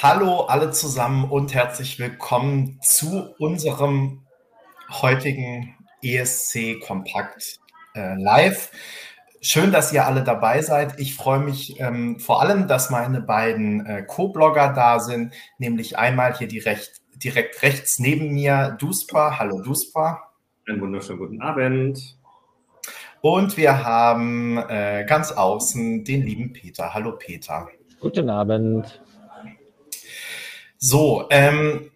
Hallo alle zusammen und herzlich willkommen zu unserem heutigen ESC Kompakt äh, Live. Schön, dass ihr alle dabei seid. Ich freue mich ähm, vor allem, dass meine beiden äh, Co-Blogger da sind, nämlich einmal hier direkt, direkt rechts neben mir Duspa. Hallo Duspa. Einen wunderschönen guten Abend. Und wir haben äh, ganz außen den lieben Peter. Hallo Peter. Guten Abend. So, ähm,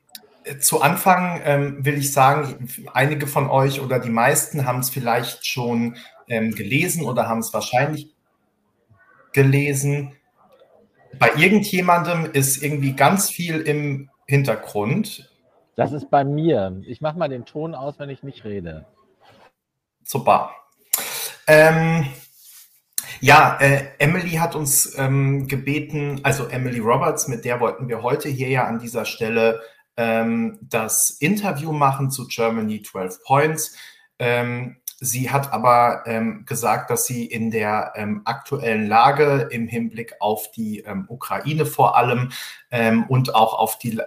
zu Anfang ähm, will ich sagen, einige von euch oder die meisten haben es vielleicht schon ähm, gelesen oder haben es wahrscheinlich gelesen. Bei irgendjemandem ist irgendwie ganz viel im Hintergrund. Das ist bei mir. Ich mache mal den Ton aus, wenn ich nicht rede. Super. Ähm, ja, äh, Emily hat uns ähm, gebeten, also Emily Roberts, mit der wollten wir heute hier ja an dieser Stelle ähm, das Interview machen zu Germany 12 Points. Ähm, sie hat aber ähm, gesagt, dass sie in der ähm, aktuellen Lage im Hinblick auf die ähm, Ukraine vor allem und auch auf die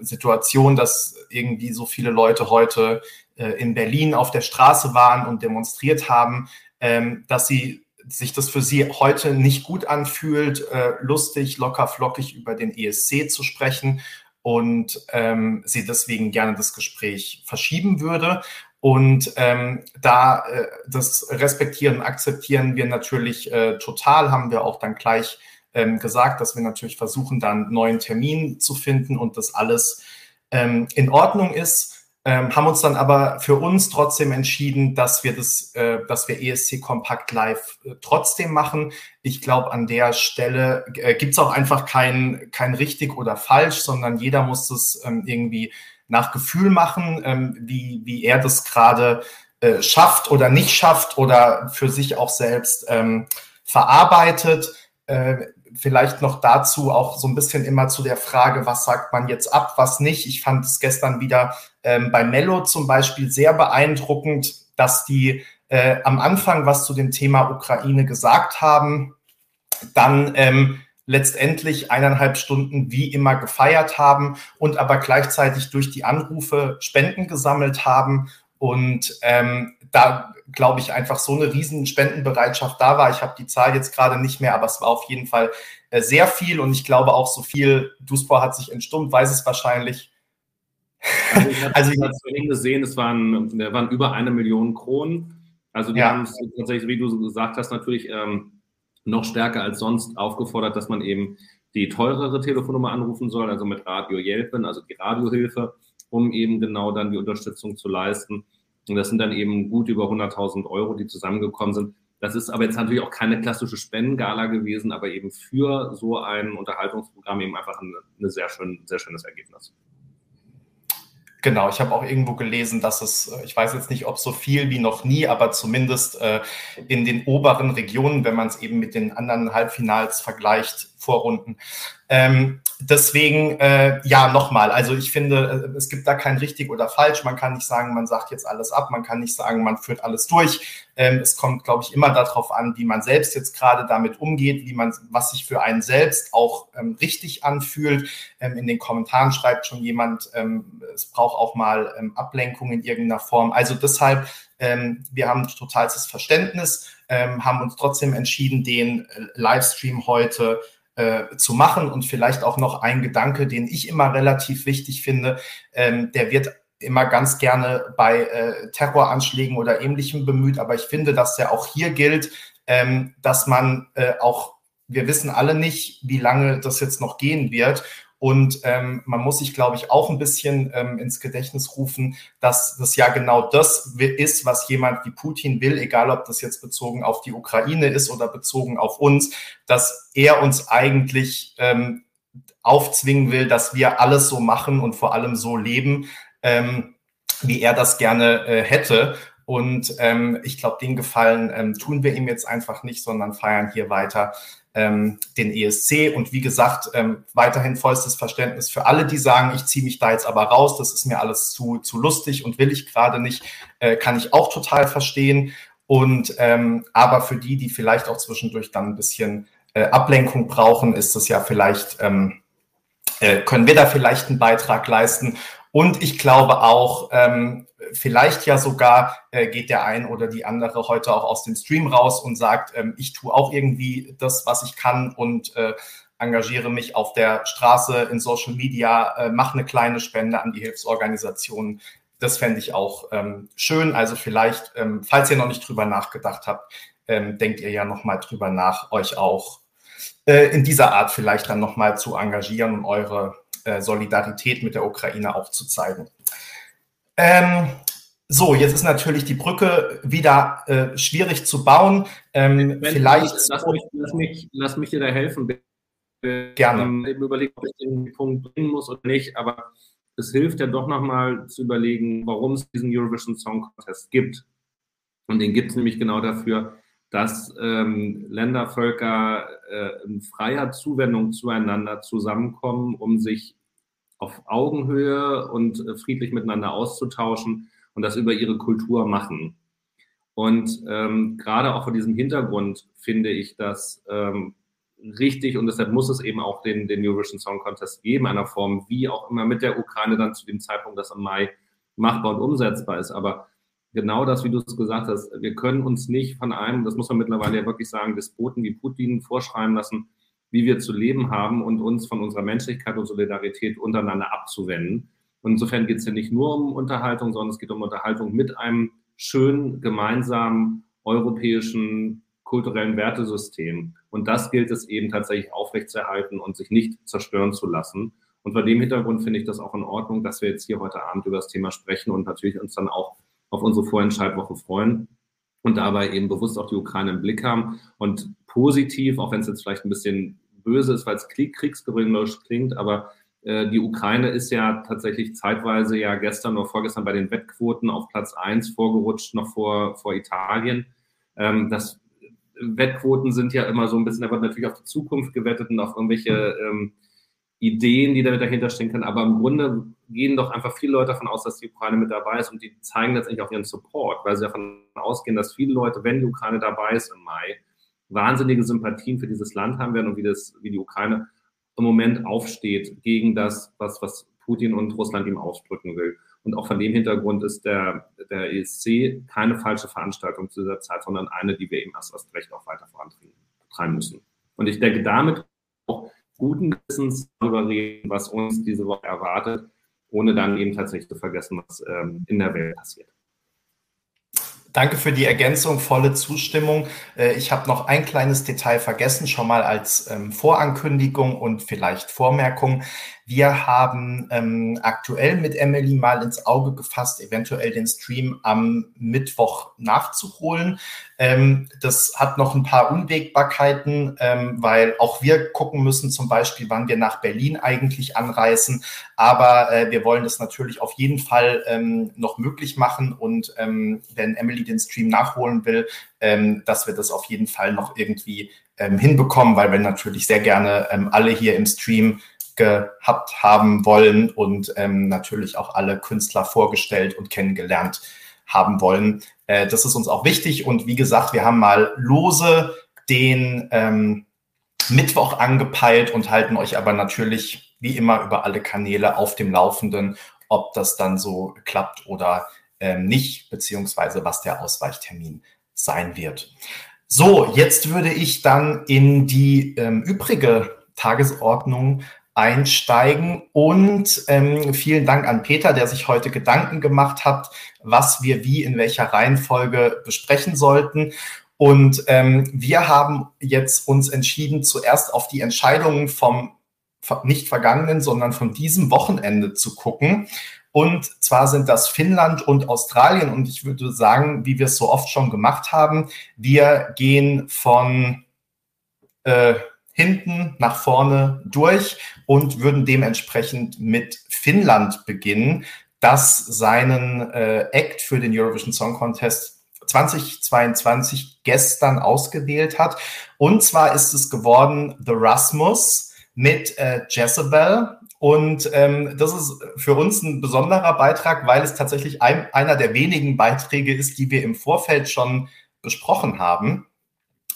Situation, dass irgendwie so viele Leute heute äh, in Berlin auf der Straße waren und demonstriert haben, dass sie sich das für Sie heute nicht gut anfühlt, äh, lustig, locker, flockig über den ESC zu sprechen und ähm, sie deswegen gerne das Gespräch verschieben würde. Und ähm, da äh, das respektieren, akzeptieren wir natürlich äh, total, haben wir auch dann gleich ähm, gesagt, dass wir natürlich versuchen, dann einen neuen Termin zu finden und das alles ähm, in Ordnung ist ähm, haben uns dann aber für uns trotzdem entschieden, dass wir das, äh, dass wir ESC Kompakt Live äh, trotzdem machen. Ich glaube, an der Stelle äh, gibt es auch einfach kein, kein richtig oder falsch, sondern jeder muss das ähm, irgendwie nach Gefühl machen, ähm, wie, wie er das gerade äh, schafft oder nicht schafft oder für sich auch selbst ähm, verarbeitet. Äh, vielleicht noch dazu auch so ein bisschen immer zu der Frage, was sagt man jetzt ab, was nicht. Ich fand es gestern wieder ähm, bei Mello zum Beispiel sehr beeindruckend, dass die äh, am Anfang was zu dem Thema Ukraine gesagt haben, dann ähm, letztendlich eineinhalb Stunden wie immer gefeiert haben und aber gleichzeitig durch die Anrufe Spenden gesammelt haben und ähm, da glaube ich einfach so eine riesen Spendenbereitschaft da war. Ich habe die Zahl jetzt gerade nicht mehr, aber es war auf jeden Fall äh, sehr viel und ich glaube auch so viel. Duspor hat sich entstummt, weiß es wahrscheinlich. Also ich habe also es vorhin gesehen, es waren, waren über eine Million Kronen. Also die ja. haben es tatsächlich, wie du gesagt hast, natürlich ähm, noch stärker als sonst aufgefordert, dass man eben die teurere Telefonnummer anrufen soll, also mit Radio Jelpen, also die Radiohilfe, um eben genau dann die Unterstützung zu leisten. Und das sind dann eben gut über 100.000 Euro, die zusammengekommen sind. Das ist aber jetzt natürlich auch keine klassische Spendengala gewesen, aber eben für so ein Unterhaltungsprogramm eben einfach ein, ein sehr, schön, sehr schönes Ergebnis. Genau, ich habe auch irgendwo gelesen, dass es, äh, ich weiß jetzt nicht, ob so viel wie noch nie, aber zumindest äh, in den oberen Regionen, wenn man es eben mit den anderen Halbfinals vergleicht, Vorrunden, ähm, deswegen, äh, ja, nochmal, also ich finde, äh, es gibt da kein richtig oder falsch. Man kann nicht sagen, man sagt jetzt alles ab, man kann nicht sagen, man führt alles durch. Ähm, es kommt, glaube ich, immer darauf an, wie man selbst jetzt gerade damit umgeht, wie man, was sich für einen selbst auch ähm, richtig anfühlt. Ähm, in den Kommentaren schreibt schon jemand, ähm, es braucht auch mal ähm, Ablenkung in irgendeiner Form. Also deshalb, ähm, wir haben totalstes Verständnis, haben uns trotzdem entschieden, den äh, Livestream heute zu machen. Und vielleicht auch noch ein Gedanke, den ich immer relativ wichtig finde, ähm, der wird immer ganz gerne bei äh, Terroranschlägen oder ähnlichem bemüht, aber ich finde, dass der auch hier gilt, ähm, dass man äh, auch, wir wissen alle nicht, wie lange das jetzt noch gehen wird. Und ähm, man muss sich, glaube ich, auch ein bisschen ähm, ins Gedächtnis rufen, dass das ja genau das ist, was jemand wie Putin will, egal ob das jetzt bezogen auf die Ukraine ist oder bezogen auf uns, dass er uns eigentlich ähm, aufzwingen will, dass wir alles so machen und vor allem so leben, ähm, wie er das gerne äh, hätte. Und ähm, ich glaube, den Gefallen ähm, tun wir ihm jetzt einfach nicht, sondern feiern hier weiter ähm, den ESC. Und wie gesagt, ähm, weiterhin vollstes Verständnis für alle, die sagen, ich ziehe mich da jetzt aber raus, das ist mir alles zu, zu lustig und will ich gerade nicht, äh, kann ich auch total verstehen. Und ähm, aber für die, die vielleicht auch zwischendurch dann ein bisschen äh, Ablenkung brauchen, ist das ja vielleicht ähm, äh, können wir da vielleicht einen Beitrag leisten. Und ich glaube auch, ähm, vielleicht ja sogar äh, geht der ein oder die andere heute auch aus dem Stream raus und sagt, ähm, ich tue auch irgendwie das, was ich kann und äh, engagiere mich auf der Straße in Social Media, äh, mache eine kleine Spende an die Hilfsorganisationen. Das fände ich auch ähm, schön. Also vielleicht, ähm, falls ihr noch nicht drüber nachgedacht habt, ähm, denkt ihr ja noch mal drüber nach, euch auch äh, in dieser Art vielleicht dann noch mal zu engagieren und eure äh, Solidarität mit der Ukraine auch zu zeigen. Ähm, so, jetzt ist natürlich die Brücke wieder äh, schwierig zu bauen. Ähm, vielleicht. Lass mich, lass, mich, lass mich dir da helfen. Gerne. Ähm, eben überlegen, ob ich den Punkt bringen muss oder nicht, aber es hilft ja doch nochmal zu überlegen, warum es diesen Eurovision Song Contest gibt. Und den gibt es nämlich genau dafür, dass ähm, Länder, Völker äh, in freier Zuwendung zueinander zusammenkommen, um sich auf Augenhöhe und äh, friedlich miteinander auszutauschen und das über ihre Kultur machen. Und ähm, gerade auch vor diesem Hintergrund finde ich das ähm, richtig und deshalb muss es eben auch den, den Eurovision Song Contest geben, einer Form, wie auch immer mit der Ukraine dann zu dem Zeitpunkt, das im Mai machbar und umsetzbar ist. Aber genau das, wie du es gesagt hast, wir können uns nicht von einem, das muss man mittlerweile ja wirklich sagen, Despoten wie Putin vorschreiben lassen, wie wir zu leben haben und uns von unserer Menschlichkeit und Solidarität untereinander abzuwenden. Und insofern geht es ja nicht nur um Unterhaltung, sondern es geht um Unterhaltung mit einem schönen, gemeinsamen europäischen kulturellen Wertesystem. Und das gilt es eben tatsächlich aufrechtzuerhalten und sich nicht zerstören zu lassen. Und vor dem Hintergrund finde ich das auch in Ordnung, dass wir jetzt hier heute Abend über das Thema sprechen und natürlich uns dann auch auf unsere Vorentscheidwoche freuen und dabei eben bewusst auch die Ukraine im Blick haben und positiv, auch wenn es jetzt vielleicht ein bisschen böse ist, weil es kriegsgewinnerisch klingt, aber äh, die Ukraine ist ja tatsächlich zeitweise ja gestern oder vorgestern bei den Wettquoten auf Platz 1 vorgerutscht, noch vor, vor Italien. Ähm, das Wettquoten sind ja immer so ein bisschen, da wird natürlich auf die Zukunft gewettet und auf irgendwelche ähm, Ideen, die damit dahinter stehen können. Aber im Grunde gehen doch einfach viele Leute davon aus, dass die Ukraine mit dabei ist und die zeigen letztendlich auch ihren Support, weil sie davon ausgehen, dass viele Leute, wenn die Ukraine dabei ist im Mai, wahnsinnige Sympathien für dieses Land haben werden und wie, das, wie die Ukraine im Moment aufsteht gegen das, was, was Putin und Russland ihm ausdrücken will. Und auch von dem Hintergrund ist der, der ESC keine falsche Veranstaltung zu dieser Zeit, sondern eine, die wir eben erst, erst recht auch weiter vorantreiben müssen. Und ich denke, damit auch guten Wissens darüber reden, was uns diese Woche erwartet, ohne dann eben tatsächlich zu vergessen, was ähm, in der Welt passiert. Danke für die Ergänzung, volle Zustimmung. Äh, ich habe noch ein kleines Detail vergessen, schon mal als ähm, Vorankündigung und vielleicht Vormerkung. Wir haben ähm, aktuell mit Emily mal ins Auge gefasst, eventuell den Stream am Mittwoch nachzuholen. Ähm, das hat noch ein paar Unwägbarkeiten, ähm, weil auch wir gucken müssen, zum Beispiel, wann wir nach Berlin eigentlich anreisen. Aber äh, wir wollen das natürlich auf jeden Fall ähm, noch möglich machen. Und ähm, wenn Emily den Stream nachholen will, ähm, dass wir das auf jeden Fall noch irgendwie ähm, hinbekommen, weil wir natürlich sehr gerne alle hier im Stream gehabt haben wollen und ähm, natürlich auch alle Künstler vorgestellt und kennengelernt haben wollen. Äh, das ist uns auch wichtig und wie gesagt, wir haben mal lose den ähm, Mittwoch angepeilt und halten euch aber natürlich wie immer über alle Kanäle auf dem Laufenden, ob das dann so klappt oder ähm, nicht, beziehungsweise was der Ausweichtermin sein wird. So, jetzt würde ich dann in die ähm, übrige Tagesordnung einsteigen. Und ähm, vielen Dank an Peter, der sich heute Gedanken gemacht hat, was wir wie in welcher Reihenfolge besprechen sollten. Und ähm, wir haben jetzt uns entschieden, zuerst auf die Entscheidungen vom nicht vergangenen, sondern von diesem Wochenende zu gucken. Und zwar sind das Finnland und Australien. Und ich würde sagen, wie wir es so oft schon gemacht haben, wir gehen von äh, hinten nach vorne durch und würden dementsprechend mit Finnland beginnen, das seinen äh, Act für den Eurovision Song Contest 2022 gestern ausgewählt hat. Und zwar ist es geworden The Rasmus mit äh, Jezebel. Und ähm, das ist für uns ein besonderer Beitrag, weil es tatsächlich ein, einer der wenigen Beiträge ist, die wir im Vorfeld schon besprochen haben.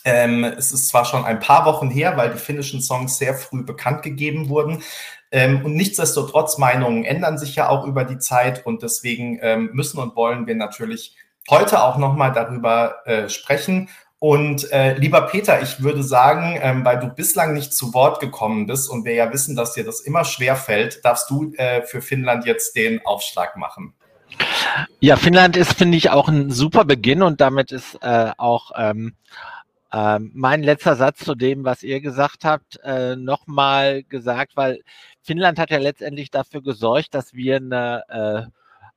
Ähm, es ist zwar schon ein paar Wochen her, weil die finnischen Songs sehr früh bekannt gegeben wurden. Ähm, und nichtsdestotrotz, Meinungen ändern sich ja auch über die Zeit und deswegen ähm, müssen und wollen wir natürlich heute auch nochmal darüber äh, sprechen. Und äh, lieber Peter, ich würde sagen, ähm, weil du bislang nicht zu Wort gekommen bist und wir ja wissen, dass dir das immer schwer fällt, darfst du äh, für Finnland jetzt den Aufschlag machen. Ja, Finnland ist, finde ich, auch ein super Beginn und damit ist äh, auch ähm, äh, mein letzter Satz zu dem, was ihr gesagt habt, äh, nochmal gesagt, weil Finnland hat ja letztendlich dafür gesorgt, dass wir eine äh,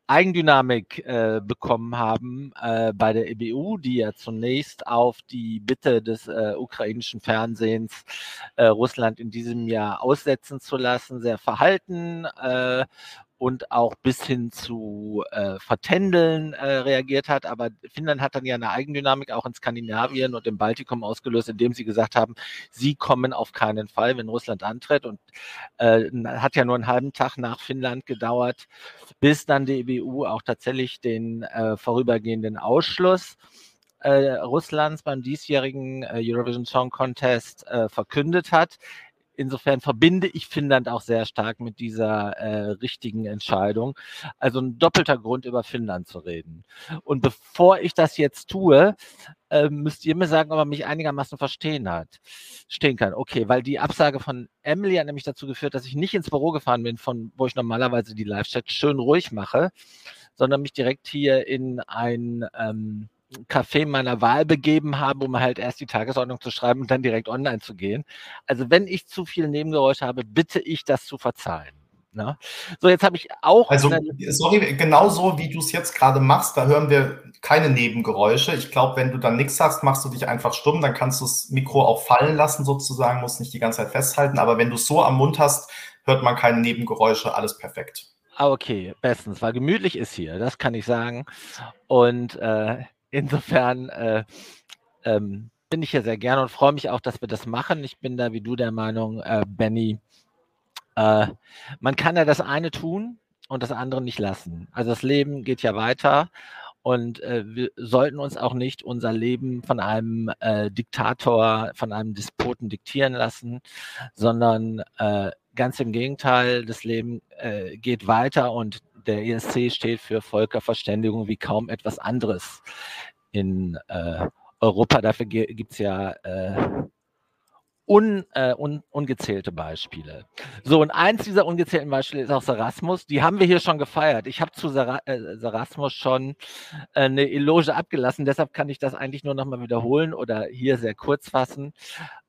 Eigendynamik äh, bekommen haben äh, bei der EBU, die ja zunächst auf die Bitte des äh, ukrainischen Fernsehens äh, Russland in diesem Jahr aussetzen zu lassen, sehr verhalten äh, und auch bis hin zu äh, Vertändeln äh, reagiert hat. Aber Finnland hat dann ja eine Eigendynamik auch in Skandinavien und im Baltikum ausgelöst, indem sie gesagt haben, sie kommen auf keinen Fall, wenn Russland antritt. Und äh, hat ja nur einen halben Tag nach Finnland gedauert, bis dann die EBU auch tatsächlich den äh, vorübergehenden Ausschluss äh, Russlands beim diesjährigen äh, Eurovision Song Contest äh, verkündet hat insofern verbinde ich Finnland auch sehr stark mit dieser äh, richtigen Entscheidung. Also ein doppelter Grund, über Finnland zu reden. Und bevor ich das jetzt tue, äh, müsst ihr mir sagen, ob er mich einigermaßen verstehen hat, stehen kann. Okay, weil die Absage von Emily hat nämlich dazu geführt, dass ich nicht ins Büro gefahren bin, von wo ich normalerweise die Live-Chat schön ruhig mache, sondern mich direkt hier in ein ähm, Café meiner Wahl begeben habe, um halt erst die Tagesordnung zu schreiben und dann direkt online zu gehen. Also wenn ich zu viel Nebengeräusche habe, bitte ich das zu verzeihen. Ne? So, jetzt habe ich auch. Also, sorry, genau so wie du es jetzt gerade machst, da hören wir keine Nebengeräusche. Ich glaube, wenn du dann nichts hast, machst du dich einfach stumm, dann kannst du das Mikro auch fallen lassen, sozusagen, musst nicht die ganze Zeit festhalten. Aber wenn du es so am Mund hast, hört man keine Nebengeräusche, alles perfekt. Ah, okay, bestens, weil gemütlich ist hier, das kann ich sagen. Und äh, Insofern äh, ähm, bin ich hier sehr gerne und freue mich auch, dass wir das machen. Ich bin da wie du der Meinung, äh, Benny, äh, man kann ja das eine tun und das andere nicht lassen. Also das Leben geht ja weiter und äh, wir sollten uns auch nicht unser Leben von einem äh, Diktator, von einem Despoten diktieren lassen, sondern äh, ganz im Gegenteil, das Leben äh, geht weiter und der ESC steht für Völkerverständigung wie kaum etwas anderes in äh, Europa. Dafür gibt es ja äh, un, äh, un, ungezählte Beispiele. So, und eins dieser ungezählten Beispiele ist auch Sarasmus. Die haben wir hier schon gefeiert. Ich habe zu Sar äh, Sarasmus schon äh, eine Eloge abgelassen, deshalb kann ich das eigentlich nur nochmal wiederholen oder hier sehr kurz fassen.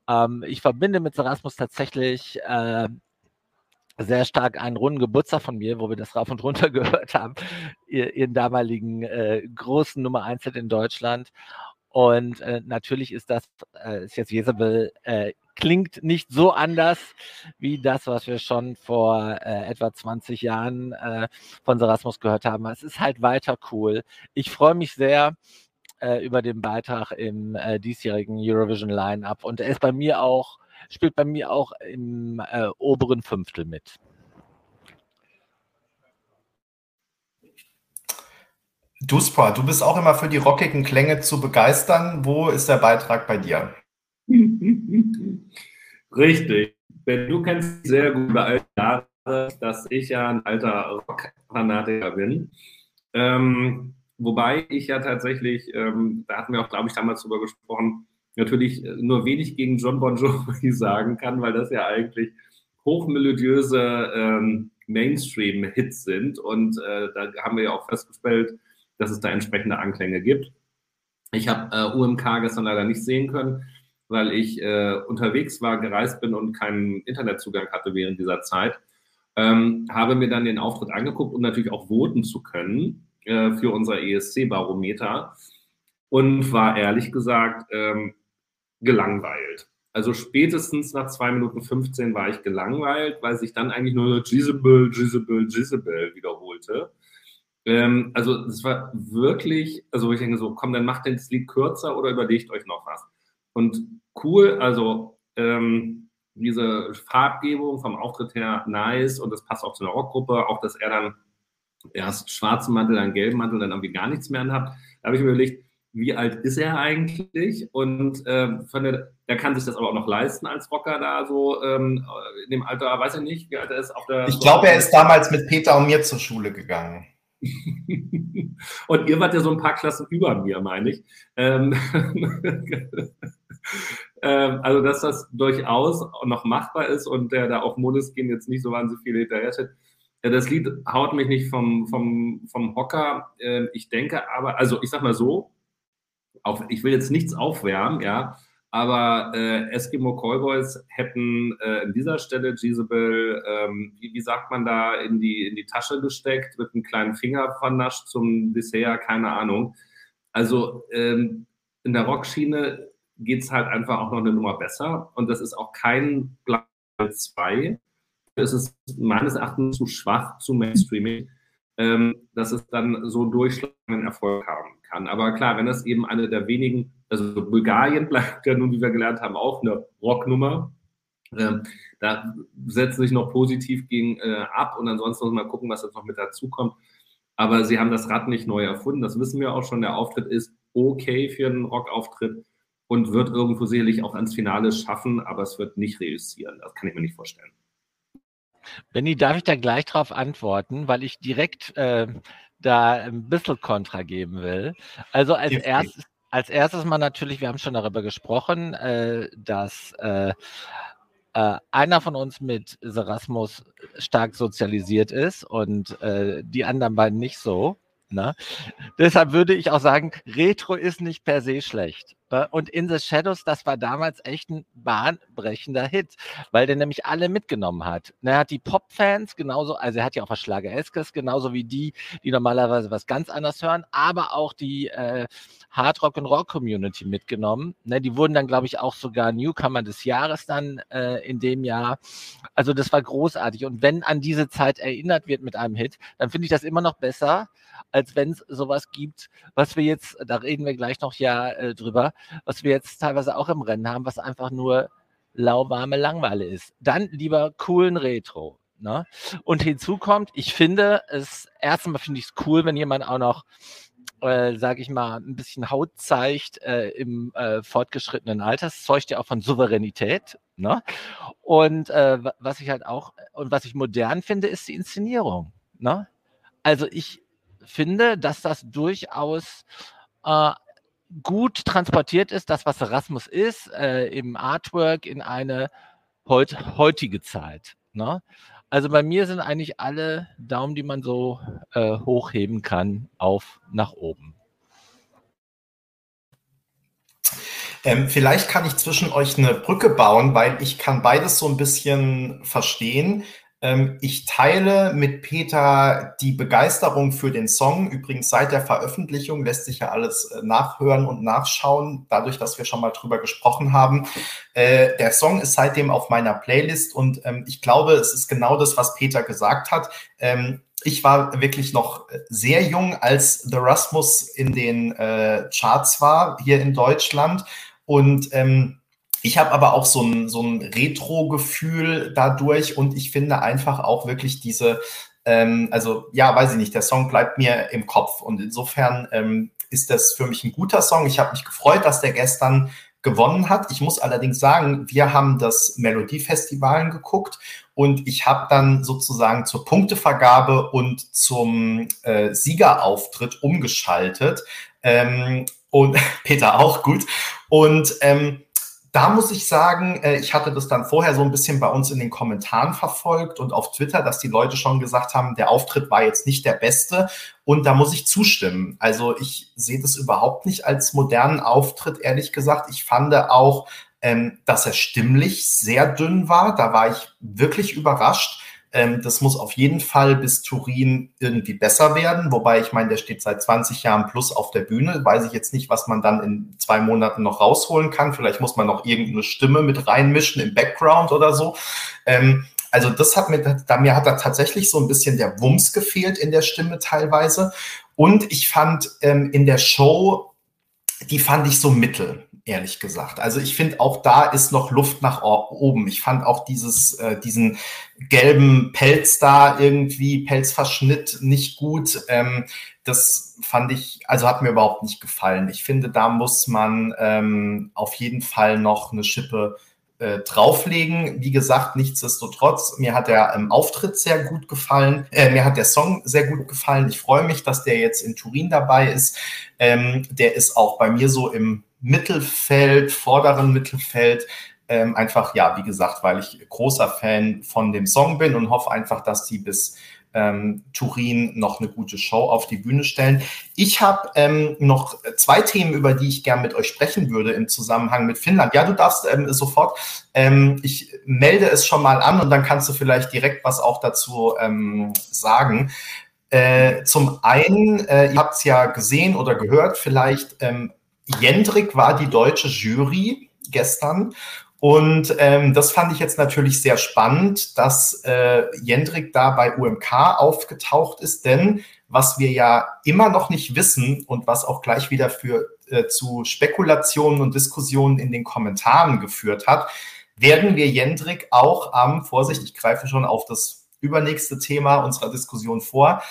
Ähm, ich verbinde mit Sarasmus tatsächlich äh, sehr stark einen runden Geburtstag von mir, wo wir das rauf und runter gehört haben, ihren damaligen äh, großen Nummer 1 Hit in Deutschland. Und äh, natürlich ist das, äh, ist jetzt Jezebel, äh, klingt nicht so anders wie das, was wir schon vor äh, etwa 20 Jahren äh, von Serasmus gehört haben. Es ist halt weiter cool. Ich freue mich sehr äh, über den Beitrag im äh, diesjährigen Eurovision Line-Up und er ist bei mir auch spielt bei mir auch im äh, oberen Fünftel mit. Duspa, du bist auch immer für die rockigen Klänge zu begeistern. Wo ist der Beitrag bei dir? Richtig. Denn du kennst sehr gut über all Jahre, dass ich ja ein alter Rock-Fanatiker bin. Ähm, wobei ich ja tatsächlich, ähm, da hatten wir auch, glaube ich, damals drüber gesprochen, natürlich äh, nur wenig gegen John Bon Jovi sagen kann, weil das ja eigentlich hochmelodiöse ähm, Mainstream-Hits sind. Und äh, da haben wir ja auch festgestellt, dass es da entsprechende Anklänge gibt. Ich habe äh, UMK gestern leider nicht sehen können, weil ich äh, unterwegs war, gereist bin und keinen Internetzugang hatte während dieser Zeit. Ähm, habe mir dann den Auftritt angeguckt, um natürlich auch voten zu können äh, für unser ESC-Barometer und war ehrlich gesagt ähm, gelangweilt. Also spätestens nach zwei Minuten 15 war ich gelangweilt, weil sich dann eigentlich nur Jezebel, Jezebel, Jezebel wiederholte. Ähm, also es war wirklich, also ich denke so, komm, dann macht das Lied kürzer oder überlegt euch noch was. Und cool, also ähm, diese Farbgebung vom Auftritt her nice und das passt auch zu einer Rockgruppe, auch dass er dann erst schwarzen Mantel, dann gelben Mantel, dann irgendwie gar nichts mehr anhat. Da habe ich mir überlegt, wie alt ist er eigentlich? Und ähm, der, der kann sich das aber auch noch leisten als Rocker da so ähm, in dem Alter, weiß ich nicht, wie alt er ist. Der, ich glaube, er ist damals mit Peter und mir zur Schule gegangen. und ihr wart ja so ein paar Klassen über mir, meine ich. Ähm, ähm, also, dass das durchaus noch machbar ist und der da auf Moneskin jetzt nicht so wahnsinnig viel hinterher steht. Das Lied haut mich nicht vom, vom, vom Hocker. Ähm, ich denke aber, also ich sag mal so, auf, ich will jetzt nichts aufwärmen, ja, aber äh, Eskimo Callboys hätten äh, an dieser Stelle Jezebel, ähm, wie, wie, sagt man da, in die, in die Tasche gesteckt, mit einem kleinen Finger vernascht zum Dessert, keine Ahnung. Also ähm, in der Rockschiene geht es halt einfach auch noch eine Nummer besser und das ist auch kein Black 2. Es ist meines Erachtens zu schwach, zu mainstreaming, ähm, dass es dann so durchschlagenden Erfolg haben kann. Aber klar, wenn das eben eine der wenigen, also Bulgarien bleibt ja nun, wie wir gelernt haben, auch eine Rocknummer. Ähm, da setzen sich noch positiv gegen äh, ab und ansonsten muss man gucken, was jetzt noch mit dazu kommt. Aber sie haben das Rad nicht neu erfunden, das wissen wir auch schon. Der Auftritt ist okay für einen Rockauftritt und wird irgendwo sicherlich auch ans Finale schaffen, aber es wird nicht reüssieren. Das kann ich mir nicht vorstellen. Benny, darf ich da gleich drauf antworten, weil ich direkt äh, da ein bisschen Kontra geben will. Also als erstes, als erstes mal natürlich, wir haben schon darüber gesprochen, äh, dass äh, äh, einer von uns mit Serasmus stark sozialisiert ist und äh, die anderen beiden nicht so. Ne? Deshalb würde ich auch sagen, Retro ist nicht per se schlecht. Ne? Und In the Shadows, das war damals echt ein bahnbrechender Hit, weil der nämlich alle mitgenommen hat. Ne, er hat die Pop-Fans genauso, also er hat ja auch was Schlager-Eskes, genauso wie die, die normalerweise was ganz anderes hören, aber auch die äh, Hard Rock und Rock Community mitgenommen. Ne, die wurden dann, glaube ich, auch sogar Newcomer des Jahres dann äh, in dem Jahr. Also das war großartig. Und wenn an diese Zeit erinnert wird mit einem Hit, dann finde ich das immer noch besser, als wenn es sowas gibt, was wir jetzt, da reden wir gleich noch ja äh, drüber, was wir jetzt teilweise auch im Rennen haben, was einfach nur lauwarme Langweile ist. Dann lieber coolen Retro. Ne? Und hinzu kommt, ich finde es, erstmal finde ich es cool, wenn jemand auch noch, äh, sage ich mal, ein bisschen Haut zeigt äh, im äh, fortgeschrittenen Alter. Das zeugt ja auch von Souveränität. Ne? Und äh, was ich halt auch, und was ich modern finde, ist die Inszenierung. Ne? Also ich finde, dass das durchaus äh, gut transportiert ist, das, was Erasmus ist, äh, im Artwork in eine heut, heutige Zeit. Ne? Also bei mir sind eigentlich alle Daumen, die man so äh, hochheben kann, auf nach oben. Ähm, vielleicht kann ich zwischen euch eine Brücke bauen, weil ich kann beides so ein bisschen verstehen. Ähm, ich teile mit Peter die Begeisterung für den Song. Übrigens seit der Veröffentlichung lässt sich ja alles äh, nachhören und nachschauen, dadurch, dass wir schon mal drüber gesprochen haben. Äh, der Song ist seitdem auf meiner Playlist und ähm, ich glaube, es ist genau das, was Peter gesagt hat. Ähm, ich war wirklich noch sehr jung, als The Rasmus in den äh, Charts war hier in Deutschland und ich habe aber auch so ein, so ein Retro-Gefühl dadurch und ich finde einfach auch wirklich diese, ähm, also ja, weiß ich nicht, der Song bleibt mir im Kopf und insofern ähm, ist das für mich ein guter Song. Ich habe mich gefreut, dass der gestern gewonnen hat. Ich muss allerdings sagen, wir haben das Melodiefestivalen geguckt und ich habe dann sozusagen zur Punktevergabe und zum äh, Siegerauftritt umgeschaltet. Ähm, und Peter auch gut. Und ähm, da muss ich sagen, äh, ich hatte das dann vorher so ein bisschen bei uns in den Kommentaren verfolgt und auf Twitter, dass die Leute schon gesagt haben, der Auftritt war jetzt nicht der beste. Und da muss ich zustimmen. Also ich sehe das überhaupt nicht als modernen Auftritt, ehrlich gesagt. Ich fand auch, ähm, dass er stimmlich sehr dünn war. Da war ich wirklich überrascht. Ähm, das muss auf jeden Fall bis Turin irgendwie besser werden. Wobei ich meine, der steht seit 20 Jahren plus auf der Bühne. Weiß ich jetzt nicht, was man dann in zwei Monaten noch rausholen kann. Vielleicht muss man noch irgendeine Stimme mit reinmischen im Background oder so. Ähm, also das hat mir, da mir hat da tatsächlich so ein bisschen der Wumms gefehlt in der Stimme teilweise. Und ich fand ähm, in der Show die fand ich so mittel, ehrlich gesagt. Also ich finde auch da ist noch Luft nach oben. Ich fand auch dieses, äh, diesen gelben Pelz da irgendwie, Pelzverschnitt nicht gut. Ähm, das fand ich, also hat mir überhaupt nicht gefallen. Ich finde, da muss man ähm, auf jeden Fall noch eine Schippe äh, drauflegen. Wie gesagt, nichtsdestotrotz, mir hat der ähm, Auftritt sehr gut gefallen. Äh, mir hat der Song sehr gut gefallen. Ich freue mich, dass der jetzt in Turin dabei ist. Ähm, der ist auch bei mir so im Mittelfeld, vorderen Mittelfeld. Ähm, einfach, ja, wie gesagt, weil ich großer Fan von dem Song bin und hoffe einfach, dass die bis ähm, Turin noch eine gute Show auf die Bühne stellen. Ich habe ähm, noch zwei Themen, über die ich gern mit euch sprechen würde im Zusammenhang mit Finnland. Ja, du darfst ähm, sofort. Ähm, ich melde es schon mal an und dann kannst du vielleicht direkt was auch dazu ähm, sagen. Äh, zum einen, äh, ihr habt es ja gesehen oder gehört, vielleicht ähm, Jendrik war die deutsche Jury gestern und ähm, das fand ich jetzt natürlich sehr spannend, dass äh, Jendrik da bei UMK aufgetaucht ist, denn was wir ja immer noch nicht wissen und was auch gleich wieder für äh, zu Spekulationen und Diskussionen in den Kommentaren geführt hat, werden wir Jendrik auch am, Vorsicht, ich greife schon auf das übernächste Thema unserer Diskussion vor,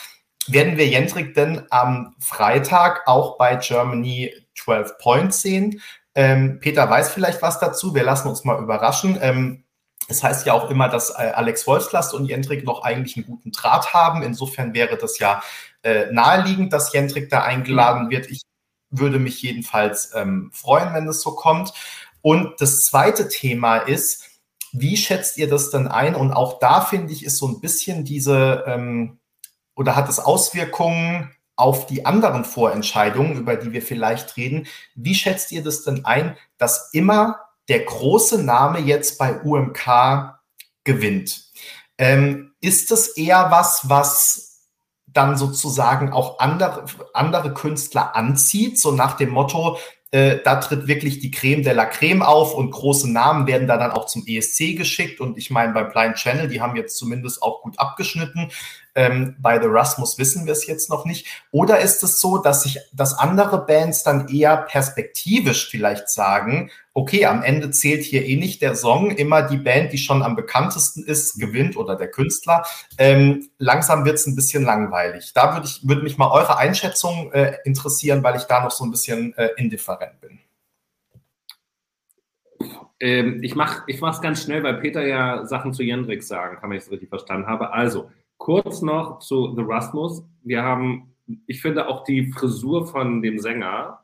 werden wir Jendrik denn am Freitag auch bei Germany 12 Points sehen? Ähm, Peter weiß vielleicht was dazu. Wir lassen uns mal überraschen. Ähm, es heißt ja auch immer, dass äh, Alex Wolfslast und Jendrik noch eigentlich einen guten Draht haben. Insofern wäre das ja äh, naheliegend, dass Jendrik da eingeladen wird. Ich würde mich jedenfalls ähm, freuen, wenn es so kommt. Und das zweite Thema ist, wie schätzt ihr das denn ein? Und auch da finde ich, ist so ein bisschen diese, ähm, oder hat es Auswirkungen auf die anderen Vorentscheidungen, über die wir vielleicht reden. Wie schätzt ihr das denn ein, dass immer der große Name jetzt bei UMK gewinnt? Ähm, ist das eher was, was dann sozusagen auch andere, andere Künstler anzieht, so nach dem Motto, äh, da tritt wirklich die Creme de la Creme auf und große Namen werden da dann auch zum ESC geschickt. Und ich meine, beim Blind Channel, die haben jetzt zumindest auch gut abgeschnitten. Ähm, bei The Rasmus wissen wir es jetzt noch nicht. Oder ist es so, dass sich, dass andere Bands dann eher perspektivisch vielleicht sagen, okay, am Ende zählt hier eh nicht der Song, immer die Band, die schon am bekanntesten ist, gewinnt oder der Künstler. Ähm, langsam wird es ein bisschen langweilig. Da würde ich, würde mich mal eure Einschätzung äh, interessieren, weil ich da noch so ein bisschen äh, indifferent bin. Ähm, ich mache es ganz schnell, weil Peter ja Sachen zu Jendrik sagen kann, wenn ich es richtig verstanden habe. Also, Kurz noch zu The Rasmus. Wir haben, ich finde auch die Frisur von dem Sänger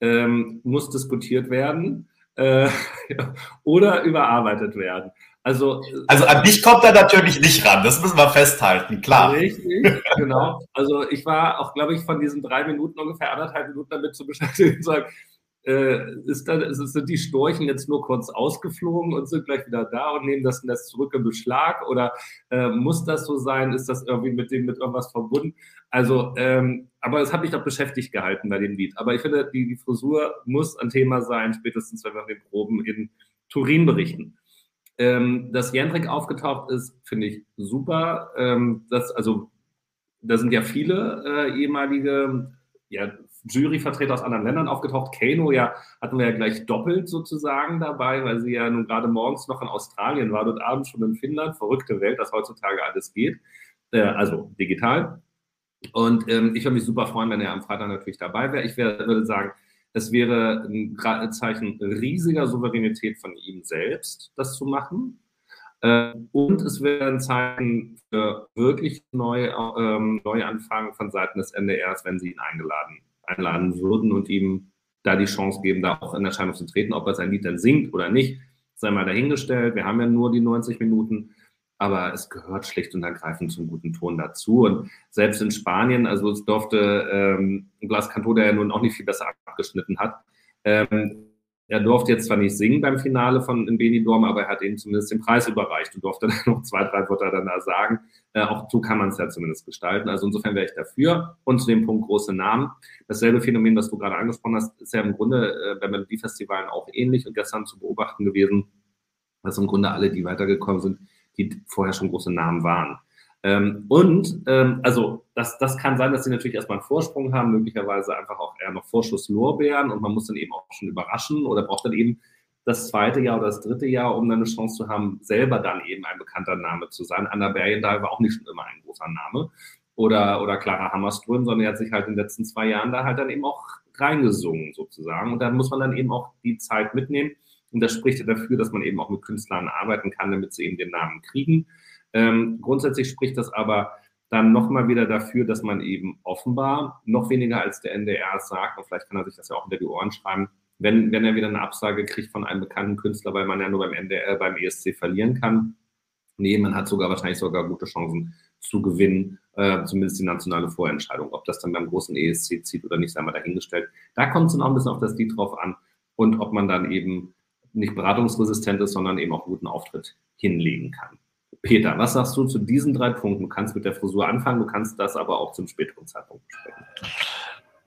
ähm, muss diskutiert werden äh, oder überarbeitet werden. Also, also an dich kommt er natürlich nicht ran, das müssen wir festhalten, klar. Richtig, genau. Also ich war auch, glaube ich, von diesen drei Minuten ungefähr anderthalb Minuten damit zu beschäftigen, zu sagen, äh, ist dann, sind die Storchen jetzt nur kurz ausgeflogen und sind gleich wieder da und nehmen das Nest zurück in Beschlag? Oder äh, muss das so sein? Ist das irgendwie mit dem mit irgendwas verbunden? Also, ähm, aber es hat mich doch beschäftigt gehalten bei dem Lied. Aber ich finde, die, die Frisur muss ein Thema sein, spätestens wenn wir den Proben in Turin berichten. Ähm, dass Jendrik aufgetaucht ist, finde ich super. Ähm, das, also, da sind ja viele äh, ehemalige ja, Juryvertreter aus anderen Ländern aufgetaucht. Kano ja hatten wir ja gleich doppelt sozusagen dabei, weil sie ja nun gerade morgens noch in Australien war, dort abends schon in Finnland. Verrückte Welt, dass heutzutage alles geht. Äh, also digital. Und ähm, ich würde mich super freuen, wenn er am Freitag natürlich dabei wäre. Ich wär, würde sagen, es wäre ein Zeichen riesiger Souveränität von ihm selbst, das zu machen. Äh, und es wäre ein Zeichen für wirklich neue, ähm, Neuanfang von Seiten des NDRs, wenn sie ihn eingeladen einladen würden und ihm da die Chance geben, da auch in Erscheinung zu treten. Ob er sein Lied dann singt oder nicht, sei mal dahingestellt. Wir haben ja nur die 90 Minuten, aber es gehört schlicht und ergreifend zum guten Ton dazu. Und selbst in Spanien, also es durfte ähm, Blas Canto, der ja nun auch nicht viel besser abgeschnitten hat, ähm, er durfte jetzt zwar nicht singen beim Finale von Benidorm, aber er hat ihm zumindest den Preis überreicht und durfte dann noch zwei, drei Wörter danach sagen. Äh, auch so kann man es ja zumindest gestalten. Also insofern wäre ich dafür. Und zu dem Punkt große Namen. Dasselbe Phänomen, das du gerade angesprochen hast, ist ja im Grunde äh, bei Melodiefestivalen auch ähnlich und gestern zu beobachten gewesen, dass im Grunde alle, die weitergekommen sind, die vorher schon große Namen waren. Ähm, und ähm, also das, das kann sein, dass sie natürlich erstmal einen Vorsprung haben, möglicherweise einfach auch eher noch Vorschusslorbeeren und man muss dann eben auch schon überraschen oder braucht dann eben das zweite Jahr oder das dritte Jahr, um dann eine Chance zu haben, selber dann eben ein bekannter Name zu sein. Anna Bergendahl war auch nicht schon immer ein großer Name. Oder, oder Clara Hammerström, sondern er hat sich halt in den letzten zwei Jahren da halt dann eben auch reingesungen sozusagen. Und da muss man dann eben auch die Zeit mitnehmen. Und das spricht ja dafür, dass man eben auch mit Künstlern arbeiten kann, damit sie eben den Namen kriegen. Ähm, grundsätzlich spricht das aber dann nochmal wieder dafür, dass man eben offenbar noch weniger als der NDR sagt, und vielleicht kann er sich das ja auch hinter die Ohren schreiben, wenn, wenn er wieder eine Absage kriegt von einem bekannten Künstler, weil man ja nur beim NDR, beim ESC verlieren kann. Nee, man hat sogar wahrscheinlich sogar gute Chancen zu gewinnen, äh, zumindest die nationale Vorentscheidung. Ob das dann beim großen ESC zieht oder nicht, sei mal dahingestellt. Da kommt es dann auch ein bisschen auf das Lied drauf an und ob man dann eben nicht beratungsresistent ist, sondern eben auch guten Auftritt hinlegen kann. Peter, was sagst du zu diesen drei Punkten? Du kannst mit der Frisur anfangen, du kannst das aber auch zum späteren Zeitpunkt besprechen.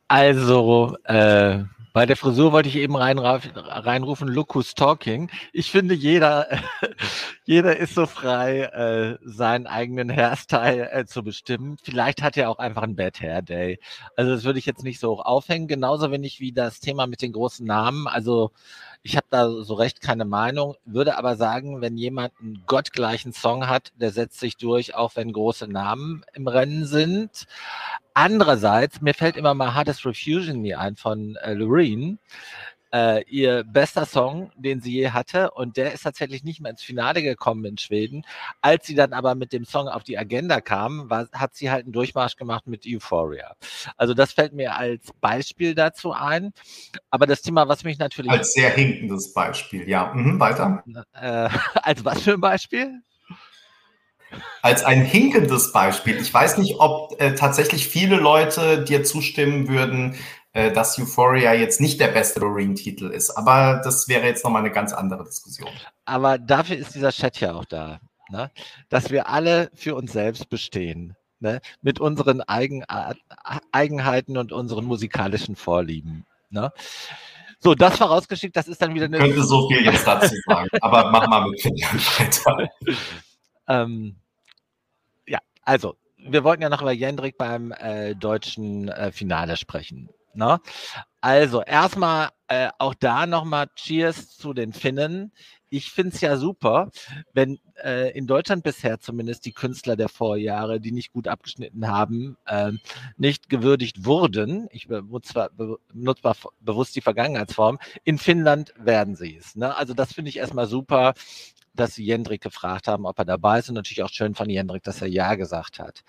Also, äh, bei der Frisur wollte ich eben reinrufen, look talking. Ich finde, jeder, jeder ist so frei, äh, seinen eigenen Hairstyle äh, zu bestimmen. Vielleicht hat er auch einfach einen Bad Hair Day. Also das würde ich jetzt nicht so hoch aufhängen. Genauso wenig wie das Thema mit den großen Namen. Also ich habe da so recht keine Meinung, würde aber sagen, wenn jemand einen gottgleichen Song hat, der setzt sich durch, auch wenn große Namen im Rennen sind. Andererseits, mir fällt immer mal Hardest Refusion Me ein von äh, Loreen äh, ihr bester Song, den sie je hatte. Und der ist tatsächlich nicht mehr ins Finale gekommen in Schweden. Als sie dann aber mit dem Song auf die Agenda kam, war, hat sie halt einen Durchmarsch gemacht mit Euphoria. Also das fällt mir als Beispiel dazu ein. Aber das Thema, was mich natürlich... Als sehr hinkendes Beispiel, ja. Mhm, weiter. Äh, als was für ein Beispiel? als ein hinkendes Beispiel. Ich weiß nicht, ob äh, tatsächlich viele Leute dir zustimmen würden, dass Euphoria jetzt nicht der beste Loreen-Titel ist. Aber das wäre jetzt nochmal eine ganz andere Diskussion. Aber dafür ist dieser Chat ja auch da, ne? dass wir alle für uns selbst bestehen. Ne? Mit unseren Eigen Eigenheiten und unseren musikalischen Vorlieben. Ne? So, das vorausgeschickt, das ist dann wieder eine. Ich könnte so viel jetzt dazu sagen, aber mach mal mit Filian weiter. ähm, ja, also, wir wollten ja noch über Jendrik beim äh, deutschen äh, Finale sprechen. Ne? Also erstmal äh, auch da nochmal Cheers zu den Finnen. Ich finde es ja super, wenn äh, in Deutschland bisher zumindest die Künstler der Vorjahre, die nicht gut abgeschnitten haben, äh, nicht gewürdigt wurden. Ich benutze benutze bewusst die Vergangenheitsform. In Finnland werden sie es. Ne? Also das finde ich erstmal super dass sie Jendrik gefragt haben, ob er dabei ist und natürlich auch schön von Jendrik, dass er Ja gesagt hat.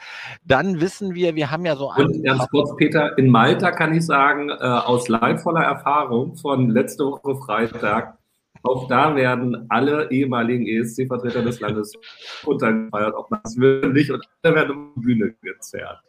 Dann wissen wir, wir haben ja so einen. Und ganz kurz, Peter, in Malta kann ich sagen, äh, aus leidvoller Erfahrung von letzte Woche Freitag, auch da werden alle ehemaligen ESC-Vertreter des Landes untergefeiert, ob man es will nicht, und alle werden um die Bühne gezerrt.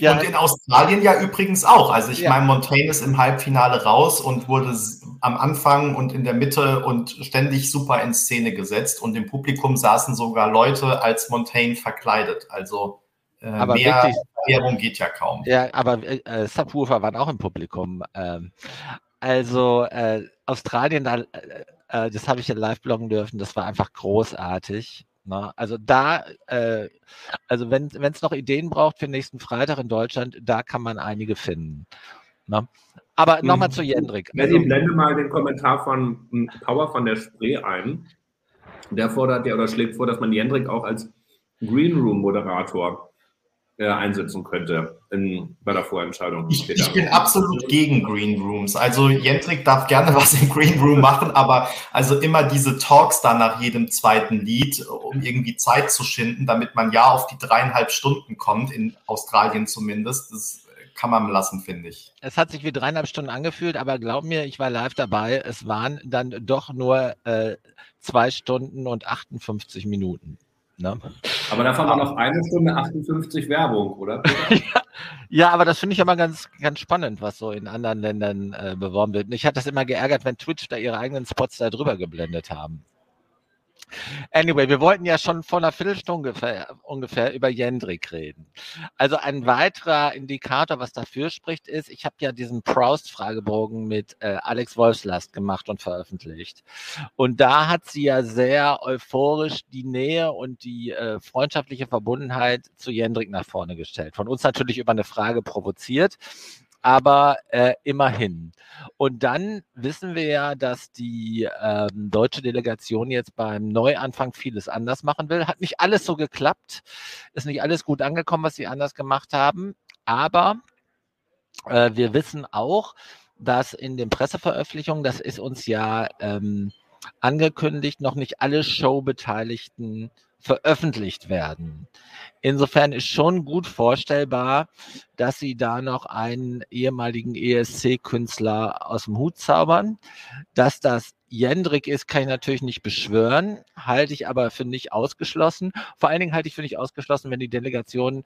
Ja. Und in Australien ja übrigens auch. Also ich ja. meine, Montaigne ist im Halbfinale raus und wurde am Anfang und in der Mitte und ständig super in Szene gesetzt. Und im Publikum saßen sogar Leute als Montaigne verkleidet. Also äh, aber mehr Erklärung geht ja kaum. Ja, aber äh, Subwoofer waren auch im Publikum. Ähm, also äh, Australien, da, äh, äh, das habe ich ja live bloggen dürfen, das war einfach großartig. Ne? Also da, äh, also wenn es noch Ideen braucht für nächsten Freitag in Deutschland, da kann man einige finden. Ne? Aber nochmal mhm. zu Jendrik. Also, ich blende mal den Kommentar von hm, Power von der Spree ein. Der fordert ja oder schlägt vor, dass man Jendrik auch als Green Room Moderator äh, einsetzen könnte in, bei der Vorentscheidung. Ich, ich, bin absolut gegen Green Rooms. Also Jendrik darf gerne was im Green Room machen, aber also immer diese Talks da nach jedem zweiten Lied, um irgendwie Zeit zu schinden, damit man ja auf die dreieinhalb Stunden kommt, in Australien zumindest. Das kann man lassen, finde ich. Es hat sich wie dreieinhalb Stunden angefühlt, aber glaub mir, ich war live dabei. Es waren dann doch nur äh, zwei Stunden und 58 Minuten. Ne? Aber davon war noch eine Stunde 58 Werbung, oder? ja, aber das finde ich immer ganz, ganz spannend, was so in anderen Ländern äh, beworben wird. Mich hat das immer geärgert, wenn Twitch da ihre eigenen Spots da drüber geblendet haben. Anyway, wir wollten ja schon vor einer Viertelstunde ungefähr, ungefähr über Jendrik reden. Also ein weiterer Indikator, was dafür spricht, ist, ich habe ja diesen Proust-Fragebogen mit äh, Alex Wolfslast gemacht und veröffentlicht. Und da hat sie ja sehr euphorisch die Nähe und die äh, freundschaftliche Verbundenheit zu Jendrik nach vorne gestellt. Von uns natürlich über eine Frage provoziert aber äh, immerhin. Und dann wissen wir ja, dass die ähm, deutsche Delegation jetzt beim Neuanfang vieles anders machen will. Hat nicht alles so geklappt, ist nicht alles gut angekommen, was sie anders gemacht haben, aber äh, wir wissen auch, dass in den Presseveröffentlichungen, das ist uns ja ähm, angekündigt, noch nicht alle Showbeteiligten veröffentlicht werden. Insofern ist schon gut vorstellbar, dass sie da noch einen ehemaligen ESC-Künstler aus dem Hut zaubern. Dass das Jendrik ist, kann ich natürlich nicht beschwören, halte ich aber für nicht ausgeschlossen. Vor allen Dingen halte ich für nicht ausgeschlossen, wenn die Delegation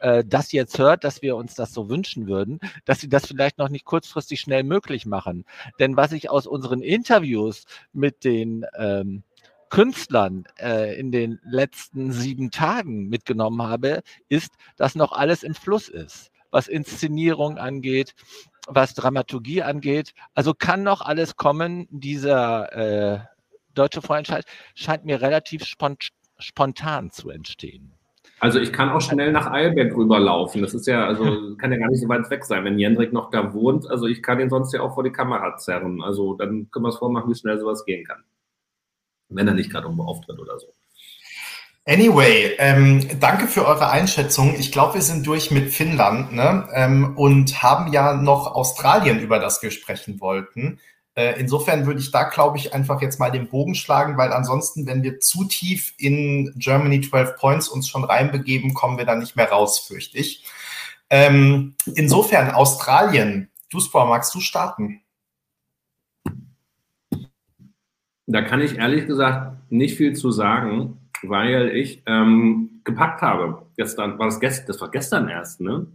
äh, das jetzt hört, dass wir uns das so wünschen würden, dass sie das vielleicht noch nicht kurzfristig schnell möglich machen. Denn was ich aus unseren Interviews mit den ähm, Künstlern äh, in den letzten sieben Tagen mitgenommen habe, ist, dass noch alles im Fluss ist, was Inszenierung angeht, was Dramaturgie angeht. Also kann noch alles kommen. Dieser äh, deutsche Vorentscheid scheint mir relativ spont spontan zu entstehen. Also ich kann auch schnell nach Eilberg rüberlaufen. Das ist ja, also kann ja gar nicht so weit weg sein, wenn Jendrik noch da wohnt. Also ich kann ihn sonst ja auch vor die Kamera zerren. Also dann können wir es vormachen, wie schnell sowas gehen kann wenn er nicht gerade irgendwo auftritt oder so. Anyway, ähm, danke für eure Einschätzung. Ich glaube, wir sind durch mit Finnland ne? Ähm, und haben ja noch Australien, über das wir sprechen wollten. Äh, insofern würde ich da, glaube ich, einfach jetzt mal den Bogen schlagen, weil ansonsten, wenn wir zu tief in Germany 12 Points uns schon reinbegeben, kommen wir da nicht mehr raus, fürchte ich. Ähm, insofern, Australien, du, Spor, magst du starten? Da kann ich ehrlich gesagt nicht viel zu sagen, weil ich ähm, gepackt habe. Gestern war das gestern, das war gestern erst, ne?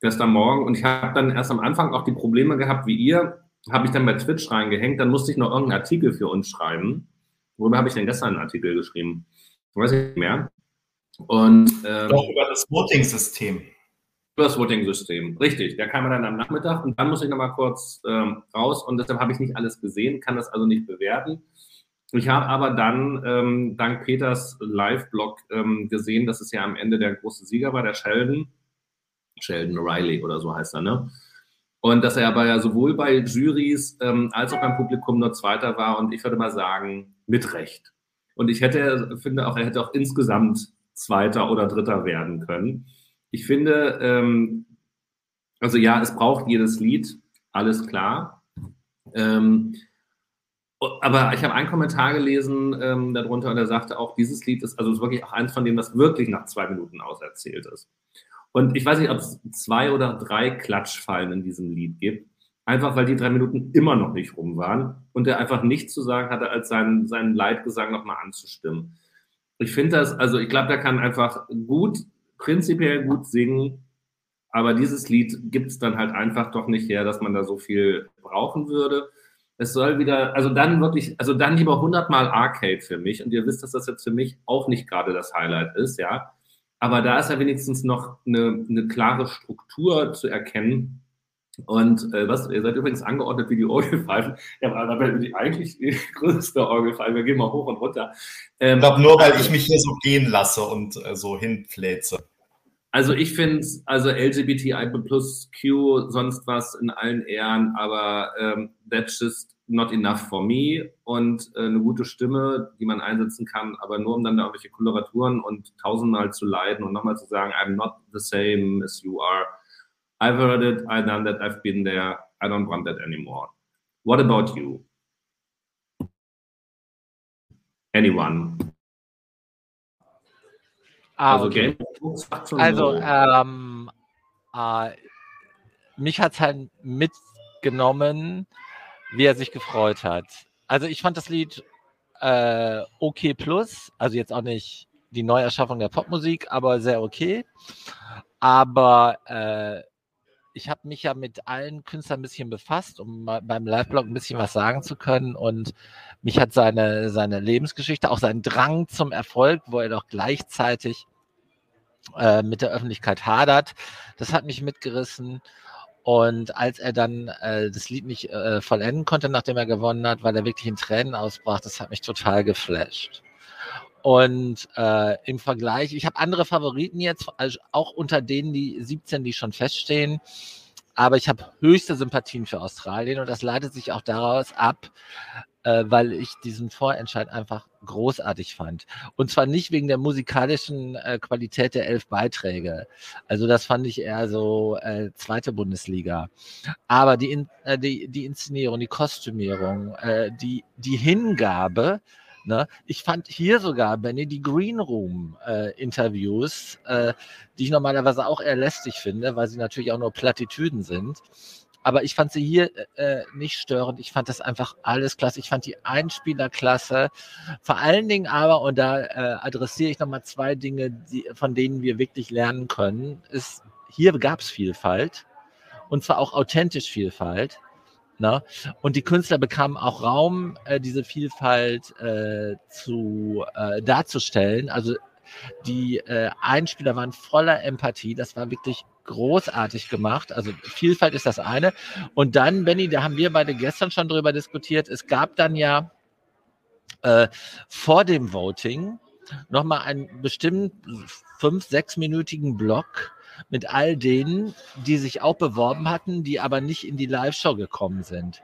Gestern Morgen und ich habe dann erst am Anfang auch die Probleme gehabt wie ihr, habe ich dann bei Twitch reingehängt, dann musste ich noch irgendeinen Artikel für uns schreiben. Worüber habe ich denn gestern einen Artikel geschrieben? weiß ich nicht mehr. Und ähm, doch über das Voting-System. Über das Voting-System, richtig. Der kam dann am Nachmittag und dann muss ich nochmal kurz ähm, raus und deshalb habe ich nicht alles gesehen, kann das also nicht bewerten. Ich habe aber dann ähm, dank Peters Live-Blog ähm, gesehen, dass es ja am Ende der große Sieger war, der Sheldon. Sheldon Riley oder so heißt er, ne? Und dass er aber ja sowohl bei Juries ähm, als auch beim Publikum nur Zweiter war und ich würde mal sagen, mit Recht. Und ich hätte, finde auch, er hätte auch insgesamt Zweiter oder Dritter werden können. Ich finde, ähm, also ja, es braucht jedes Lied, alles klar. Ähm, aber ich habe einen Kommentar gelesen ähm, darunter und er sagte auch, dieses Lied ist also wirklich auch eins von denen, das wirklich nach zwei Minuten auserzählt ist. Und ich weiß nicht, ob es zwei oder drei Klatschfallen in diesem Lied gibt. Einfach weil die drei Minuten immer noch nicht rum waren und er einfach nichts zu sagen hatte, als seinen, seinen Leitgesang nochmal anzustimmen. Ich finde das, also ich glaube, der kann einfach gut, prinzipiell gut singen, aber dieses Lied gibt es dann halt einfach doch nicht her, dass man da so viel brauchen würde. Es soll wieder, also dann wirklich, also dann lieber 100 Mal Arcade für mich. Und ihr wisst, dass das jetzt für mich auch nicht gerade das Highlight ist, ja. Aber da ist ja wenigstens noch eine, eine klare Struktur zu erkennen. Und äh, was, ihr seid übrigens angeordnet wie die Orgelpfeifen. Ja, aber da die eigentlich die größte Orgelpfeife. Wir gehen mal hoch und runter. Ähm, ich glaube nur, weil ich mich hier so gehen lasse und äh, so hinfläze. Also ich finde, also LGBTI plus Q, sonst was in allen Ehren, aber ähm, that's just not enough for me und äh, eine gute Stimme, die man einsetzen kann, aber nur um dann da irgendwelche Koloraturen und tausendmal zu leiden und nochmal zu sagen, I'm not the same as you are. I've heard it, I've done that, I've been there, I don't want that anymore. What about you? Anyone? Ah, also, okay. also ähm, äh, mich hat es halt mitgenommen, wie er sich gefreut hat. Also ich fand das Lied äh, okay plus, also jetzt auch nicht die Neuerschaffung der Popmusik, aber sehr okay. Aber äh, ich habe mich ja mit allen Künstlern ein bisschen befasst, um beim Live-Blog ein bisschen was sagen zu können. Und mich hat seine, seine Lebensgeschichte, auch sein Drang zum Erfolg, wo er doch gleichzeitig äh, mit der Öffentlichkeit hadert, das hat mich mitgerissen. Und als er dann äh, das Lied nicht äh, vollenden konnte, nachdem er gewonnen hat, weil er wirklich in Tränen ausbrach, das hat mich total geflasht. Und äh, im Vergleich, ich habe andere Favoriten jetzt, also auch unter denen die 17, die schon feststehen. Aber ich habe höchste Sympathien für Australien und das leitet sich auch daraus ab, äh, weil ich diesen Vorentscheid einfach großartig fand. Und zwar nicht wegen der musikalischen äh, Qualität der elf Beiträge. Also das fand ich eher so äh, zweite Bundesliga. Aber die, äh, die, die Inszenierung, die Kostümierung, äh, die, die Hingabe, Ne? Ich fand hier sogar, Benny, die Green Room äh, äh, die ich normalerweise auch eher lästig finde, weil sie natürlich auch nur Plattitüden sind. Aber ich fand sie hier äh, nicht störend. Ich fand das einfach alles klasse. Ich fand die Einspieler klasse. Vor allen Dingen aber, und da äh, adressiere ich nochmal zwei Dinge, die, von denen wir wirklich lernen können, ist, hier gab es Vielfalt. Und zwar auch authentisch Vielfalt. Ne? Und die Künstler bekamen auch Raum, äh, diese Vielfalt äh, zu äh, darzustellen. Also die äh, Einspieler waren voller Empathie. Das war wirklich großartig gemacht. Also Vielfalt ist das eine. Und dann, Benny, da haben wir beide gestern schon drüber diskutiert. Es gab dann ja äh, vor dem Voting nochmal einen bestimmt fünf, sechsminütigen Block mit all denen, die sich auch beworben hatten, die aber nicht in die Live-Show gekommen sind.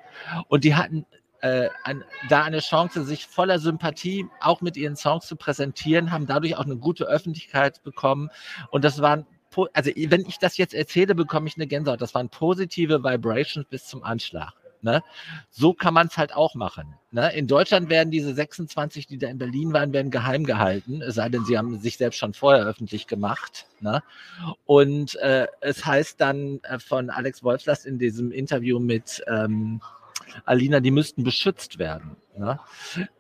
Und die hatten äh, ein, da eine Chance, sich voller Sympathie auch mit ihren Songs zu präsentieren, haben dadurch auch eine gute Öffentlichkeit bekommen. Und das waren, also wenn ich das jetzt erzähle, bekomme ich eine Gänsehaut. Das waren positive Vibrations bis zum Anschlag. Ne? So kann man es halt auch machen. Ne? In Deutschland werden diese 26, die da in Berlin waren, werden geheim gehalten, es sei denn, sie haben sich selbst schon vorher öffentlich gemacht. Ne? Und äh, es heißt dann äh, von Alex Wolfslast in diesem Interview mit ähm, Alina, die müssten beschützt werden. Ne?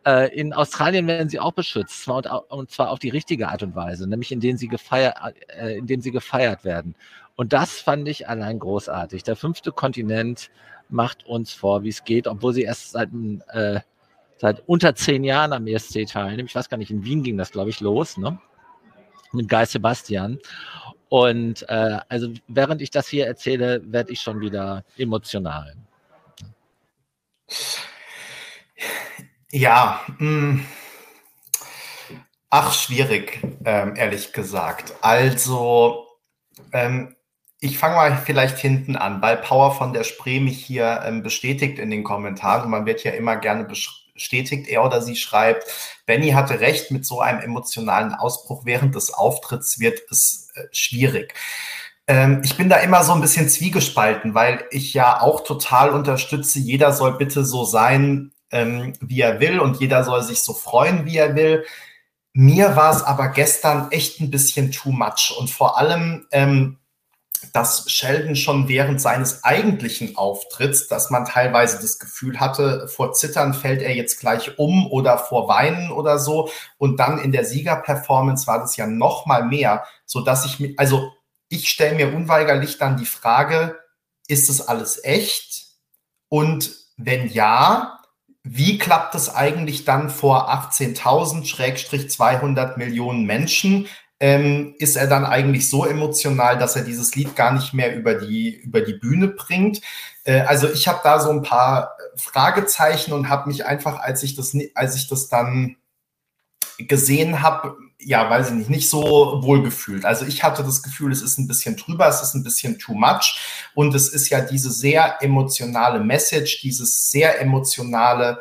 Äh, in Australien werden sie auch beschützt, zwar und, und, zwar auf die richtige Art und Weise, nämlich indem sie gefeiert, äh, indem sie gefeiert werden. Und das fand ich allein großartig. Der fünfte Kontinent macht uns vor, wie es geht, obwohl sie erst seit, äh, seit unter zehn Jahren am ESC teilnehmen. Ich weiß gar nicht, in Wien ging das, glaube ich, los, ne? Mit Guy Sebastian. Und äh, also während ich das hier erzähle, werde ich schon wieder emotional. Ja, mh. Mm. ach, schwierig, ähm, ehrlich gesagt. Also, ähm, ich fange mal vielleicht hinten an, weil Power von der Spree mich hier ähm, bestätigt in den Kommentaren. Man wird ja immer gerne bestätigt, er oder sie schreibt, Benny hatte recht, mit so einem emotionalen Ausbruch während des Auftritts wird es äh, schwierig. Ähm, ich bin da immer so ein bisschen zwiegespalten, weil ich ja auch total unterstütze, jeder soll bitte so sein, ähm, wie er will und jeder soll sich so freuen, wie er will. Mir war es aber gestern echt ein bisschen too much und vor allem, ähm, dass Sheldon schon während seines eigentlichen Auftritts, dass man teilweise das Gefühl hatte, vor Zittern fällt er jetzt gleich um oder vor Weinen oder so. Und dann in der Siegerperformance war das ja noch mal mehr, so dass ich mir, also ich stelle mir unweigerlich dann die Frage, ist das alles echt? Und wenn ja, wie klappt es eigentlich dann vor 18.000 Schrägstrich 200 Millionen Menschen? Ähm, ist er dann eigentlich so emotional, dass er dieses Lied gar nicht mehr über die, über die Bühne bringt. Äh, also ich habe da so ein paar Fragezeichen und habe mich einfach, als ich das, als ich das dann gesehen habe, ja, weiß ich nicht, nicht so wohl gefühlt. Also ich hatte das Gefühl, es ist ein bisschen drüber, es ist ein bisschen too much und es ist ja diese sehr emotionale Message, dieses sehr emotionale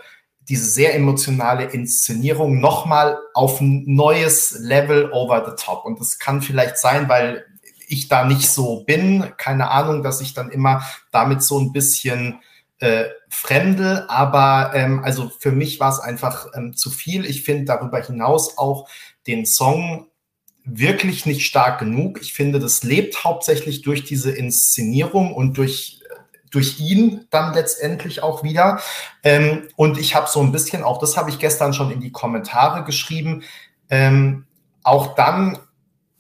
diese sehr emotionale Inszenierung nochmal auf ein neues Level over the top. Und das kann vielleicht sein, weil ich da nicht so bin, keine Ahnung, dass ich dann immer damit so ein bisschen äh, fremde, aber ähm, also für mich war es einfach ähm, zu viel. Ich finde darüber hinaus auch den Song wirklich nicht stark genug. Ich finde, das lebt hauptsächlich durch diese Inszenierung und durch durch ihn dann letztendlich auch wieder. Ähm, und ich habe so ein bisschen, auch das habe ich gestern schon in die Kommentare geschrieben, ähm, auch dann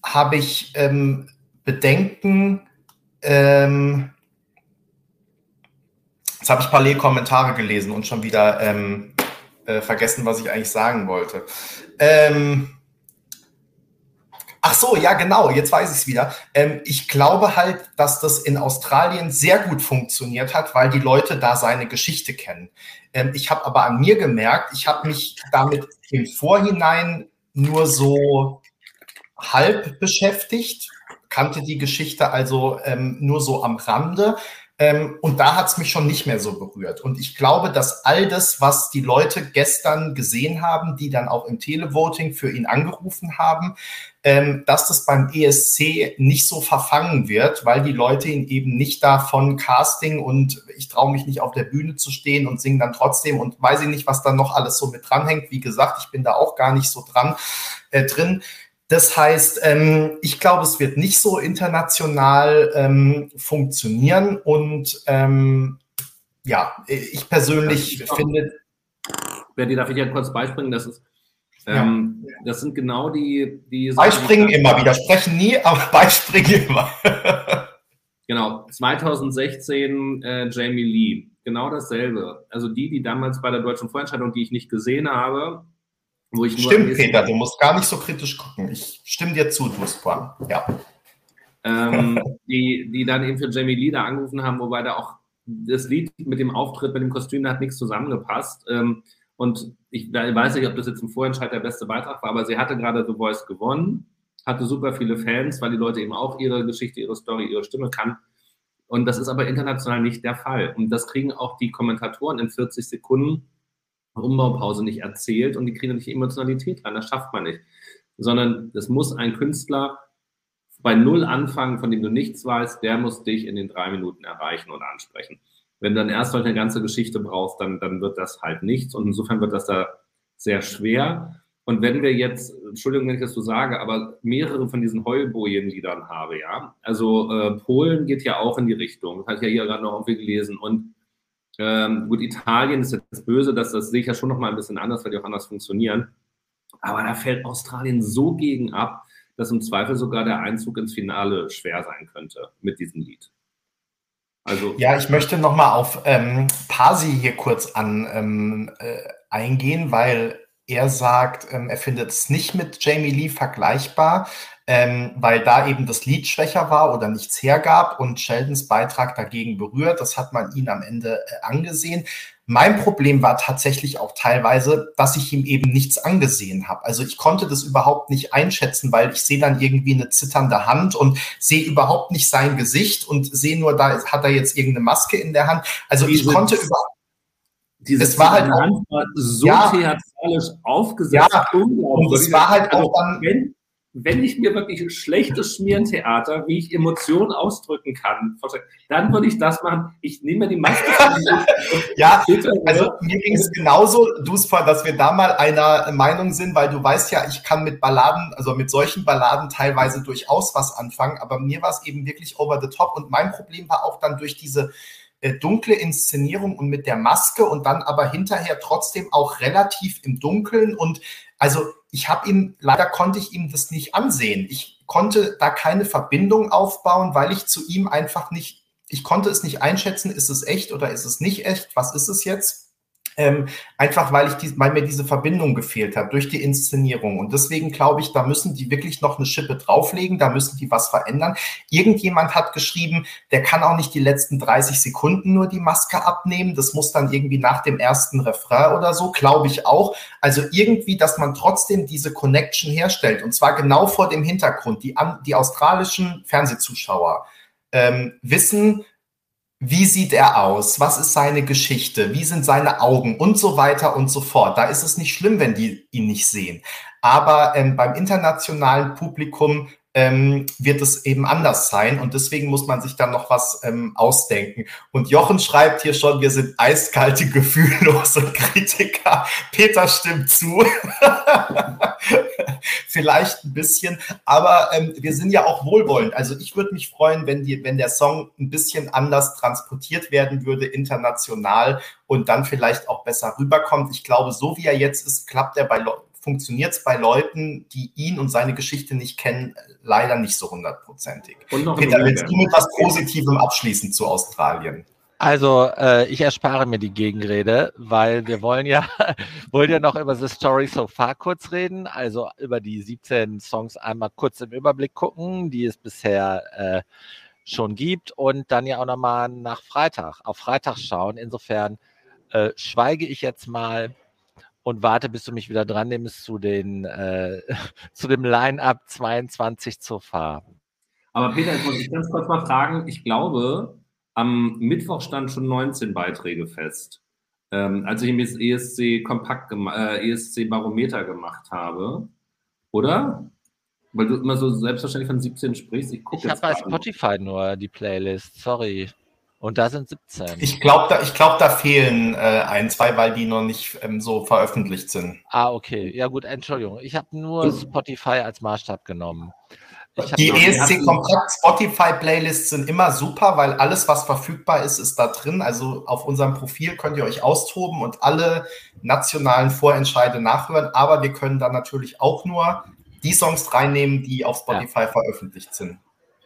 habe ich ähm, Bedenken, ähm, Jetzt habe ich parallel Kommentare gelesen und schon wieder ähm, äh, vergessen, was ich eigentlich sagen wollte. Ähm, Ach so, ja, genau, jetzt weiß ich es wieder. Ähm, ich glaube halt, dass das in Australien sehr gut funktioniert hat, weil die Leute da seine Geschichte kennen. Ähm, ich habe aber an mir gemerkt, ich habe mich damit im Vorhinein nur so halb beschäftigt, kannte die Geschichte also ähm, nur so am Rande. Ähm, und da hat es mich schon nicht mehr so berührt. Und ich glaube, dass all das, was die Leute gestern gesehen haben, die dann auch im Televoting für ihn angerufen haben, ähm, dass das beim ESC nicht so verfangen wird, weil die Leute ihn eben nicht davon Casting und ich traue mich nicht auf der Bühne zu stehen und singen dann trotzdem und weiß ich nicht, was da noch alles so mit dranhängt. Wie gesagt, ich bin da auch gar nicht so dran äh, drin. Das heißt, ähm, ich glaube, es wird nicht so international ähm, funktionieren und ähm, ja, ich persönlich finde. Berti, darf ich ja kurz beispringen? Das ist ähm, ja. Das sind genau die. die Beispringen die immer, widersprechen nie, aber beispringen immer. genau, 2016 äh, Jamie Lee, genau dasselbe. Also die, die damals bei der deutschen Vorentscheidung, die ich nicht gesehen habe, wo ich nur. Stimmt, Peter, du musst gar nicht so kritisch gucken. Ich stimme dir zu, du Span. Ja. Ähm, die, die dann eben für Jamie Lee da angerufen haben, wobei da auch das Lied mit dem Auftritt, mit dem Kostüm, da hat nichts zusammengepasst. Ähm, und ich weiß nicht, ob das jetzt im Vorentscheid der beste Beitrag war, aber sie hatte gerade The Voice gewonnen, hatte super viele Fans, weil die Leute eben auch ihre Geschichte, ihre Story, ihre Stimme kann. Und das ist aber international nicht der Fall. Und das kriegen auch die Kommentatoren in 40 Sekunden Umbaupause nicht erzählt und die kriegen nicht Emotionalität rein. Das schafft man nicht. Sondern es muss ein Künstler bei Null anfangen, von dem du nichts weißt, der muss dich in den drei Minuten erreichen und ansprechen. Wenn du dann erst mal eine ganze Geschichte brauchst, dann, dann wird das halt nichts. Und insofern wird das da sehr schwer. Und wenn wir jetzt, Entschuldigung, wenn ich das so sage, aber mehrere von diesen Heulbojen-Liedern habe, ja, also äh, Polen geht ja auch in die Richtung, das hatte ich ja hier gerade noch irgendwie gelesen. Und ähm, gut, Italien ist jetzt böse, das, das sehe ich ja schon noch mal ein bisschen anders, weil die auch anders funktionieren. Aber da fällt Australien so gegen ab, dass im Zweifel sogar der Einzug ins Finale schwer sein könnte mit diesem Lied. Also ja, ich möchte noch mal auf ähm, Pasi hier kurz an ähm, äh, eingehen, weil er sagt, ähm, er findet es nicht mit Jamie Lee vergleichbar, ähm, weil da eben das Lied schwächer war oder nichts hergab und Sheldons Beitrag dagegen berührt. Das hat man ihn am Ende äh, angesehen. Mein Problem war tatsächlich auch teilweise, dass ich ihm eben nichts angesehen habe. Also ich konnte das überhaupt nicht einschätzen, weil ich sehe dann irgendwie eine zitternde Hand und sehe überhaupt nicht sein Gesicht und sehe nur, da hat er jetzt irgendeine Maske in der Hand. Also Diese, ich konnte überhaupt diese es war halt auch, so ja, theatralisch aufgesetzt. Ja, und es war halt also, auch dann, wenn, wenn ich mir wirklich schlechtes Schmierentheater, wie ich Emotionen ausdrücken kann, dann würde ich das machen. Ich nehme mir die Maske. ja, also mir ging es genauso, Duspa, dass wir da mal einer Meinung sind, weil du weißt ja, ich kann mit Balladen, also mit solchen Balladen teilweise durchaus was anfangen, aber mir war es eben wirklich over the top und mein Problem war auch dann durch diese äh, dunkle Inszenierung und mit der Maske und dann aber hinterher trotzdem auch relativ im Dunkeln und also ich habe ihm, leider konnte ich ihm das nicht ansehen. Ich konnte da keine Verbindung aufbauen, weil ich zu ihm einfach nicht, ich konnte es nicht einschätzen, ist es echt oder ist es nicht echt, was ist es jetzt? Ähm, einfach weil ich die, weil mir diese Verbindung gefehlt hat durch die Inszenierung. Und deswegen glaube ich, da müssen die wirklich noch eine Schippe drauflegen, da müssen die was verändern. Irgendjemand hat geschrieben, der kann auch nicht die letzten 30 Sekunden nur die Maske abnehmen. Das muss dann irgendwie nach dem ersten Refrain oder so, glaube ich auch. Also irgendwie, dass man trotzdem diese Connection herstellt. Und zwar genau vor dem Hintergrund. Die, die australischen Fernsehzuschauer ähm, wissen, wie sieht er aus? Was ist seine Geschichte? Wie sind seine Augen? Und so weiter und so fort. Da ist es nicht schlimm, wenn die ihn nicht sehen. Aber ähm, beim internationalen Publikum ähm, wird es eben anders sein und deswegen muss man sich dann noch was ähm, ausdenken. Und Jochen schreibt hier schon, wir sind eiskalte, gefühllose Kritiker. Peter stimmt zu. Vielleicht ein bisschen, aber ähm, wir sind ja auch wohlwollend. Also ich würde mich freuen, wenn, die, wenn der Song ein bisschen anders transportiert werden würde, international und dann vielleicht auch besser rüberkommt. Ich glaube, so wie er jetzt ist, klappt er bei Leuten funktioniert es bei Leuten, die ihn und seine Geschichte nicht kennen, leider nicht so hundertprozentig. Peter, willst du mit was Positivem abschließen zu Australien? Also, äh, ich erspare mir die Gegenrede, weil wir wollen ja, wollen ja noch über The Story So Far kurz reden, also über die 17 Songs einmal kurz im Überblick gucken, die es bisher äh, schon gibt und dann ja auch nochmal nach Freitag, auf Freitag schauen. Insofern äh, schweige ich jetzt mal und warte, bis du mich wieder dran nimmst zu den äh, zu dem Line-Up 22 zur Fahr. Aber Peter, ich muss dich ganz kurz mal fragen. Ich glaube, am Mittwoch stand schon 19 Beiträge fest. Ähm, als ich mir das ESC Kompakt, äh, ESC Barometer gemacht habe, oder? Weil du immer so selbstverständlich von 17 sprichst. Ich, ich habe bei Spotify nur die Playlist, sorry. Und da sind 17. Ich glaube, da, glaub, da fehlen äh, ein, zwei, weil die noch nicht ähm, so veröffentlicht sind. Ah, okay. Ja gut, Entschuldigung. Ich habe nur Spotify als Maßstab genommen. Die ESC Kompakt Spotify Playlists sind immer super, weil alles, was verfügbar ist, ist da drin. Also auf unserem Profil könnt ihr euch austoben und alle nationalen Vorentscheide nachhören. Aber wir können dann natürlich auch nur die Songs reinnehmen, die auf Spotify ja. veröffentlicht sind.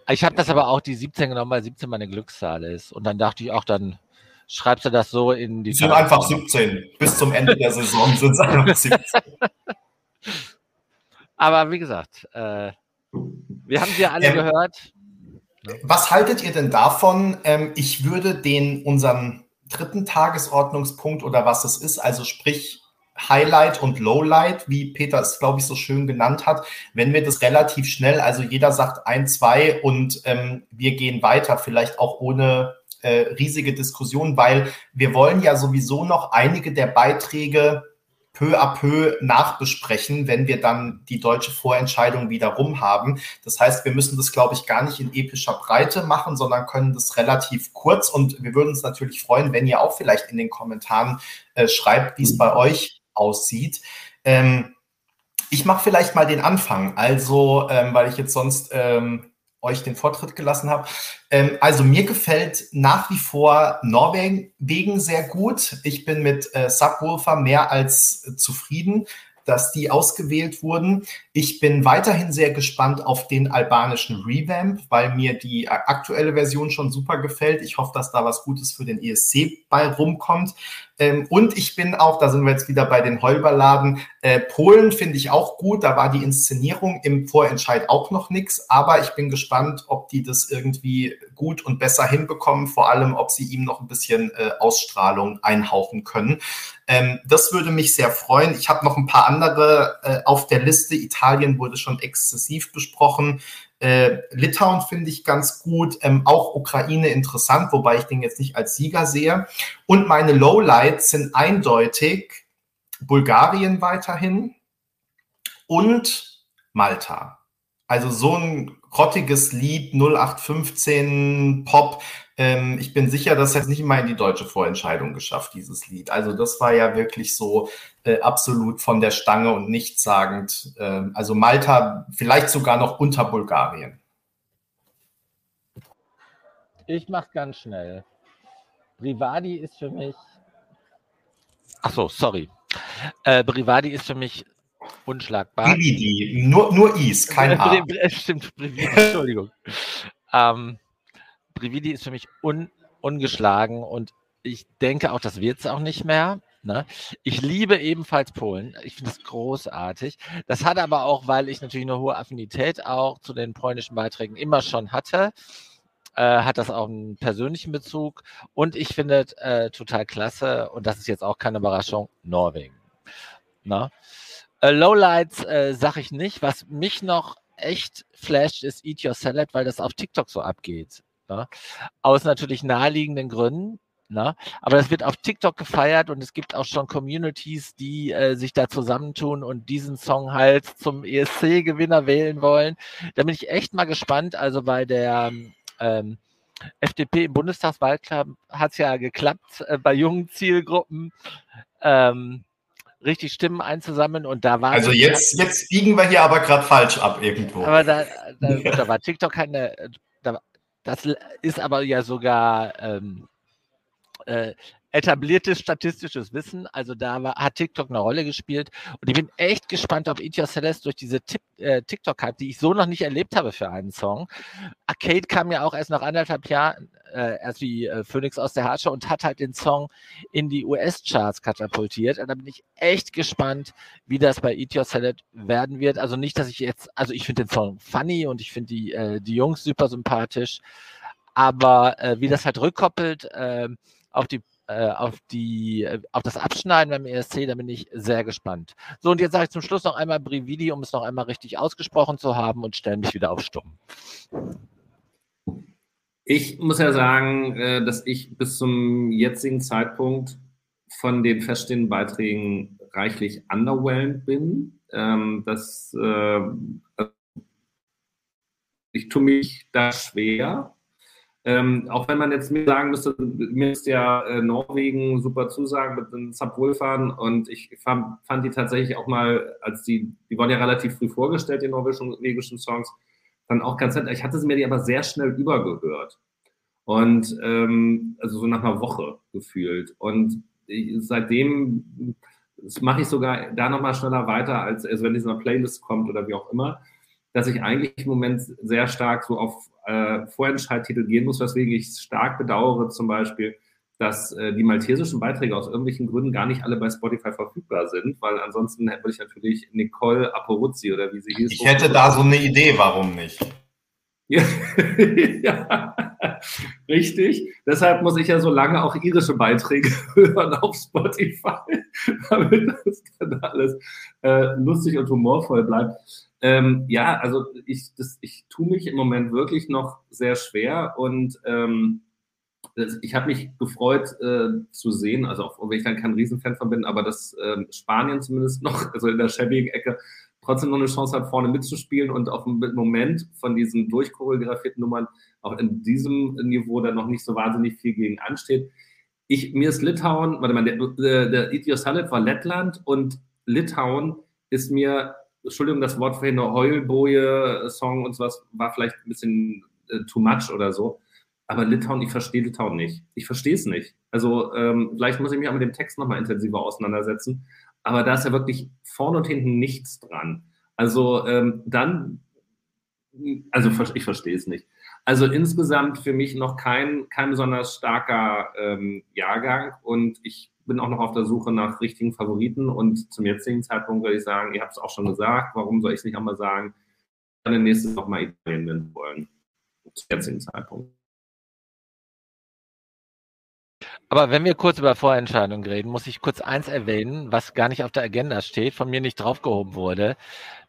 Ich habe das aber auch die 17 genommen, weil 17 meine Glückszahl ist. Und dann dachte ich auch, dann schreibst du das so in die. Es sind einfach 17. Bis zum Ende der Saison sind es einfach 17. aber wie gesagt, äh, wir haben sie ja alle ähm, gehört. Was haltet ihr denn davon? Ähm, ich würde den unseren dritten Tagesordnungspunkt oder was es ist, also sprich Highlight und Lowlight, wie Peter es, glaube ich, so schön genannt hat, wenn wir das relativ schnell, also jeder sagt ein, zwei und ähm, wir gehen weiter, vielleicht auch ohne äh, riesige Diskussion, weil wir wollen ja sowieso noch einige der Beiträge peu à peu nachbesprechen, wenn wir dann die deutsche Vorentscheidung wieder rum haben. Das heißt, wir müssen das, glaube ich, gar nicht in epischer Breite machen, sondern können das relativ kurz und wir würden uns natürlich freuen, wenn ihr auch vielleicht in den Kommentaren äh, schreibt, wie es bei euch aussieht. Ähm, ich mache vielleicht mal den Anfang, also ähm, weil ich jetzt sonst ähm, euch den Vortritt gelassen habe. Ähm, also mir gefällt nach wie vor Norwegen sehr gut. Ich bin mit äh, Subwoofer mehr als äh, zufrieden dass die ausgewählt wurden. Ich bin weiterhin sehr gespannt auf den albanischen Revamp, weil mir die aktuelle Version schon super gefällt. Ich hoffe, dass da was Gutes für den ESC bei rumkommt. Ähm, und ich bin auch, da sind wir jetzt wieder bei den Heulballaden, äh, Polen finde ich auch gut. Da war die Inszenierung im Vorentscheid auch noch nichts. Aber ich bin gespannt, ob die das irgendwie gut und besser hinbekommen. Vor allem, ob sie ihm noch ein bisschen äh, Ausstrahlung einhauchen können. Ähm, das würde mich sehr freuen. Ich habe noch ein paar andere äh, auf der Liste. Italien wurde schon exzessiv besprochen. Äh, Litauen finde ich ganz gut, ähm, auch Ukraine interessant, wobei ich den jetzt nicht als Sieger sehe. Und meine Lowlights sind eindeutig Bulgarien weiterhin und Malta. Also so ein grottiges Lied 0815 Pop. Ähm, ich bin sicher, das hat nicht mal in die deutsche Vorentscheidung geschafft, dieses Lied. Also das war ja wirklich so äh, absolut von der Stange und nichtssagend. Äh, also Malta vielleicht sogar noch unter Bulgarien. Ich mach's ganz schnell. Brivadi ist für mich. Ach so, sorry. Äh, Brivadi ist für mich unschlagbar. Brividi, nur, nur Is, kein A. Stimmt, Brividi, Entschuldigung. ähm, Brividi ist für mich un, ungeschlagen und ich denke auch, das wird es auch nicht mehr. Ne? Ich liebe ebenfalls Polen. Ich finde es großartig. Das hat aber auch, weil ich natürlich eine hohe Affinität auch zu den polnischen Beiträgen immer schon hatte, äh, hat das auch einen persönlichen Bezug. Und ich finde äh, total klasse, und das ist jetzt auch keine Überraschung, Norwegen. Ne? Äh, Lowlights äh, sage ich nicht. Was mich noch echt flasht, ist Eat Your Salad, weil das auf TikTok so abgeht. Ne? Aus natürlich naheliegenden Gründen. Ne? Aber das wird auf TikTok gefeiert und es gibt auch schon Communities, die äh, sich da zusammentun und diesen Song halt zum ESC-Gewinner wählen wollen. Da bin ich echt mal gespannt. Also bei der ähm, FDP im Bundestagswahlkampf hat es ja geklappt äh, bei jungen Zielgruppen. Ähm, richtig Stimmen einzusammeln und da war. Also jetzt, jetzt biegen wir hier aber gerade falsch ab irgendwo. Aber da, da, da war TikTok keine, da, das ist aber ja sogar ähm, äh, etabliertes statistisches Wissen. Also da war, hat TikTok eine Rolle gespielt. Und ich bin echt gespannt, ob Itya Celeste durch diese äh, TikTok hat, die ich so noch nicht erlebt habe für einen Song. Arcade kam ja auch erst nach anderthalb Jahren äh, erst wie äh, Phoenix aus der Hatsche und hat halt den Song in die US-Charts katapultiert. Und da bin ich echt gespannt, wie das bei Eat Your Salad werden wird. Also nicht, dass ich jetzt, also ich finde den Song funny und ich finde die, äh, die Jungs super sympathisch, aber äh, wie das halt rückkoppelt äh, auf die auf die äh, auf das Abschneiden beim ESC, da bin ich sehr gespannt. So, und jetzt sage ich zum Schluss noch einmal Brividi, um es noch einmal richtig ausgesprochen zu haben und stelle mich wieder auf Stumm. Ich muss ja sagen, äh, dass ich bis zum jetzigen Zeitpunkt von den feststehenden Beiträgen reichlich underwhelmed bin. Ähm, das, äh, ich tue mich da schwer. Ähm, auch wenn man jetzt mir sagen müsste, mir ist ja äh, Norwegen super zusagen mit den Subwoolfahren und ich fand, fand, die tatsächlich auch mal, als die, die wurden ja relativ früh vorgestellt, die norwegischen Songs, dann auch ganz nett. Ich hatte sie mir die aber sehr schnell übergehört. Und ähm, also so nach einer Woche gefühlt. Und ich, seitdem mache ich sogar da nochmal schneller weiter, als also wenn die so eine Playlist kommt oder wie auch immer, dass ich eigentlich im Moment sehr stark so auf äh, Vorentscheidtitel gehen muss, weswegen ich stark bedauere zum Beispiel, dass äh, die maltesischen Beiträge aus irgendwelchen Gründen gar nicht alle bei Spotify verfügbar sind, weil ansonsten hätte ich natürlich Nicole Aporuzzi oder wie sie hieß. Ich hätte da so eine Idee, warum nicht? ja, ja, richtig. Deshalb muss ich ja so lange auch irische Beiträge hören auf Spotify, damit das dann alles äh, lustig und humorvoll bleibt. Ähm, ja, also ich, das, ich tue mich im Moment wirklich noch sehr schwer und ähm, ich habe mich gefreut äh, zu sehen, also auch wenn ich dann kein Riesenfan von bin, aber dass äh, Spanien zumindest noch, also in der schäbigen Ecke, trotzdem noch eine Chance hat, vorne mitzuspielen und auf dem Moment von diesen durchchoreografierten Nummern auch in diesem Niveau dann noch nicht so wahnsinnig viel gegen ansteht. Ich, mir ist Litauen, warte mal, der, der, der Itios Halit war Lettland und Litauen ist mir, Entschuldigung, das Wort vorhin, Heulboje-Song und sowas war vielleicht ein bisschen äh, too much oder so. Aber Litauen, ich verstehe Litauen nicht. Ich verstehe es nicht. Also ähm, vielleicht muss ich mich auch mit dem Text nochmal intensiver auseinandersetzen. Aber da ist ja wirklich vorne und hinten nichts dran. Also ähm, dann, also ich verstehe es nicht. Also insgesamt für mich noch kein, kein besonders starker ähm, Jahrgang und ich bin auch noch auf der Suche nach richtigen Favoriten und zum jetzigen Zeitpunkt würde ich sagen, ihr habt es auch schon gesagt, warum soll ich es nicht einmal sagen, dann nächstes noch mal Italien wollen. Zum jetzigen Zeitpunkt. Aber wenn wir kurz über Vorentscheidungen reden, muss ich kurz eins erwähnen, was gar nicht auf der Agenda steht, von mir nicht draufgehoben wurde.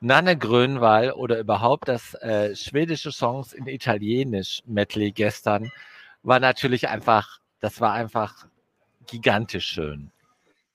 Nanne Grönwall oder überhaupt das äh, schwedische Songs in Italienisch Medley gestern war natürlich einfach, das war einfach gigantisch schön.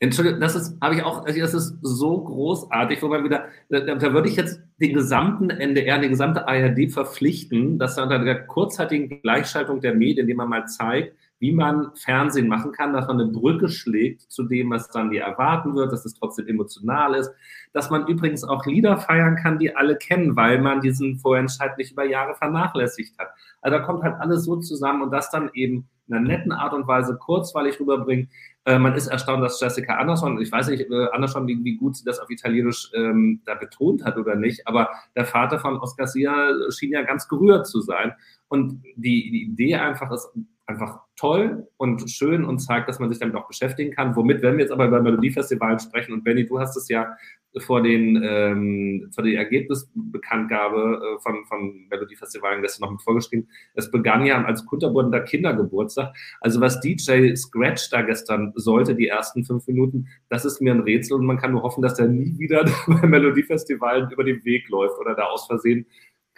Entschuldigung, das ist, habe ich auch, also das ist so großartig, wo man wieder, da, da, würde ich jetzt den gesamten NDR, die gesamte ARD verpflichten, dass da unter der kurzzeitigen Gleichschaltung der Medien, die man mal zeigt, wie man Fernsehen machen kann, dass man eine Brücke schlägt zu dem, was dann dir erwarten wird, dass es trotzdem emotional ist, dass man übrigens auch Lieder feiern kann, die alle kennen, weil man diesen Vorentscheid nicht über Jahre vernachlässigt hat. Also da kommt halt alles so zusammen und das dann eben einer netten Art und Weise kurzweilig rüberbringen. Äh, man ist erstaunt, dass Jessica Anderson, ich weiß nicht, äh, Anderson, wie, wie, gut sie das auf Italienisch ähm, da betont hat oder nicht, aber der Vater von Oscar Sia schien ja ganz gerührt zu sein. Und die, die Idee einfach ist, einfach toll und schön und zeigt, dass man sich damit auch beschäftigen kann. Womit, wenn wir jetzt aber über Melodiefestivalen sprechen, und Benny, du hast es ja vor, den, ähm, vor der Ergebnisbekanntgabe äh, von, von Melodiefestivalen gestern noch mit vorgeschrieben. Es begann ja als kunterbunder Kindergeburtstag. Also was DJ Scratch da gestern sollte, die ersten fünf Minuten, das ist mir ein Rätsel und man kann nur hoffen, dass er nie wieder bei Melodiefestivalen über den Weg läuft oder da aus Versehen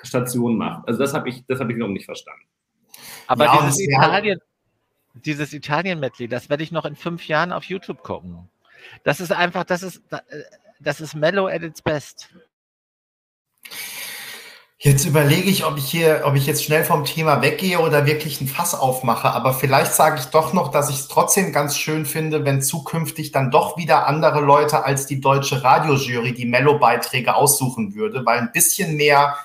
Stationen macht. Also das habe ich, das habe ich noch nicht verstanden. Aber ja, dieses Italien, dieses Italien-Medley, das werde ich noch in fünf Jahren auf YouTube gucken. Das ist einfach, das ist, das ist Mellow at its best. Jetzt überlege ich, ob ich hier, ob ich jetzt schnell vom Thema weggehe oder wirklich ein Fass aufmache. Aber vielleicht sage ich doch noch, dass ich es trotzdem ganz schön finde, wenn zukünftig dann doch wieder andere Leute als die deutsche Radiojury die Mellow-Beiträge aussuchen würde, weil ein bisschen mehr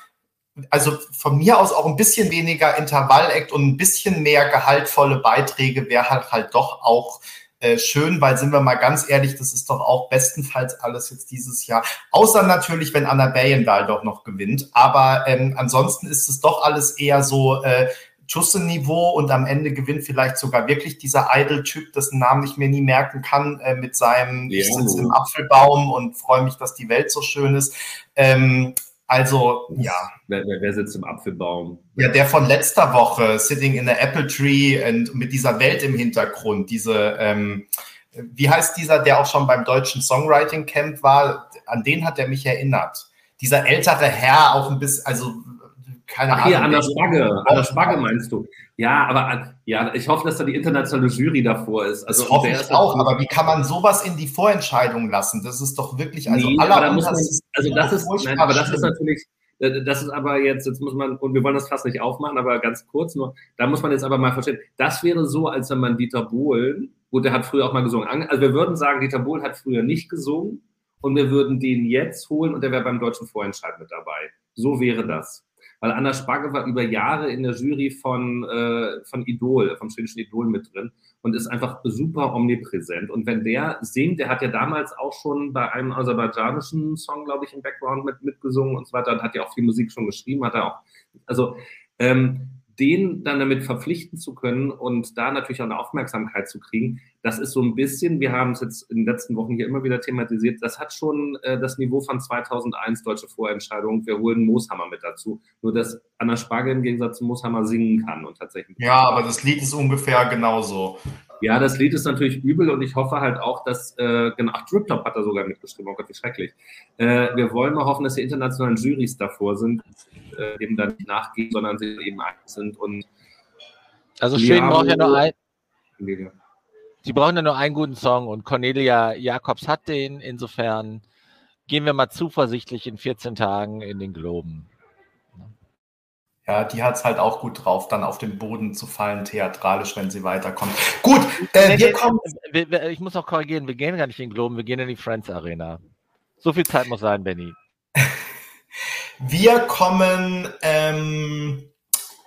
also von mir aus auch ein bisschen weniger Intervall-Act und ein bisschen mehr gehaltvolle Beiträge wäre halt halt doch auch äh, schön, weil sind wir mal ganz ehrlich, das ist doch auch bestenfalls alles jetzt dieses Jahr. Außer natürlich, wenn Anna Bayendahl doch noch gewinnt. Aber ähm, ansonsten ist es doch alles eher so äh, Tusse-Niveau und am Ende gewinnt vielleicht sogar wirklich dieser Idol-Typ, dessen Namen ich mir nie merken kann, äh, mit seinem ja. Ich sitze im Apfelbaum und freue mich, dass die Welt so schön ist. Ähm, also, ja. Wer, wer, wer, sitzt im Apfelbaum? Ja, der von letzter Woche, Sitting in the Apple Tree und mit dieser Welt im Hintergrund, diese, ähm, wie heißt dieser, der auch schon beim deutschen Songwriting Camp war? An den hat er mich erinnert. Dieser ältere Herr, auch ein bisschen, also keine Ach, Ahnung. Hier an der Spagge, an der Spagge meinst du. Ja, aber ja, ich hoffe, dass da die internationale Jury davor ist. Also, das hoffe ich auch, aber wie kann man sowas in die Vorentscheidung lassen? Das ist doch wirklich, also nee, aller man, Also das ist, nein, aber das ist natürlich, äh, das ist aber jetzt, jetzt muss man, und wir wollen das fast nicht aufmachen, aber ganz kurz nur, da muss man jetzt aber mal verstehen, das wäre so, als wenn man Dieter Bohlen, gut, der hat früher auch mal gesungen, also wir würden sagen, Dieter Bohlen hat früher nicht gesungen und wir würden den jetzt holen und der wäre beim deutschen Vorentscheid mit dabei. So wäre das weil Anna Sparge war über Jahre in der Jury von, äh, von Idol, vom schwedischen Idol mit drin und ist einfach super omnipräsent. Und wenn der singt, der hat ja damals auch schon bei einem aserbaidschanischen Song, glaube ich, im Background mit, mitgesungen und so weiter, und hat ja auch viel Musik schon geschrieben, hat er auch, also ähm, den dann damit verpflichten zu können und da natürlich auch eine Aufmerksamkeit zu kriegen, das ist so ein bisschen, wir haben es jetzt in den letzten Wochen hier immer wieder thematisiert, das hat schon äh, das Niveau von 2001 deutsche Vorentscheidung. Wir holen Mooshammer mit dazu. Nur, dass Anna Spargel im Gegensatz zu Mooshammer singen kann und tatsächlich. Ja, aber das Lied ist ungefähr genauso. Ja, das Lied ist natürlich übel und ich hoffe halt auch, dass, äh, genau, ach, Drip Top hat da sogar mitgeschrieben, oh Gott, wie schrecklich. Äh, wir wollen mal hoffen, dass die internationalen Jurys davor sind, äh, eben da nicht nachgehen, sondern sie eben eins sind und. Also Schweden braucht ja nur ein. Sie brauchen ja nur einen guten Song und Cornelia Jacobs hat den. Insofern gehen wir mal zuversichtlich in 14 Tagen in den Globen. Ja, die hat es halt auch gut drauf, dann auf den Boden zu fallen, theatralisch, wenn sie weiterkommt. Gut, äh, wir kommen. Ich muss auch korrigieren, wir gehen gar nicht in den Globen, wir gehen in die Friends Arena. So viel Zeit muss sein, Benny. Wir kommen ähm,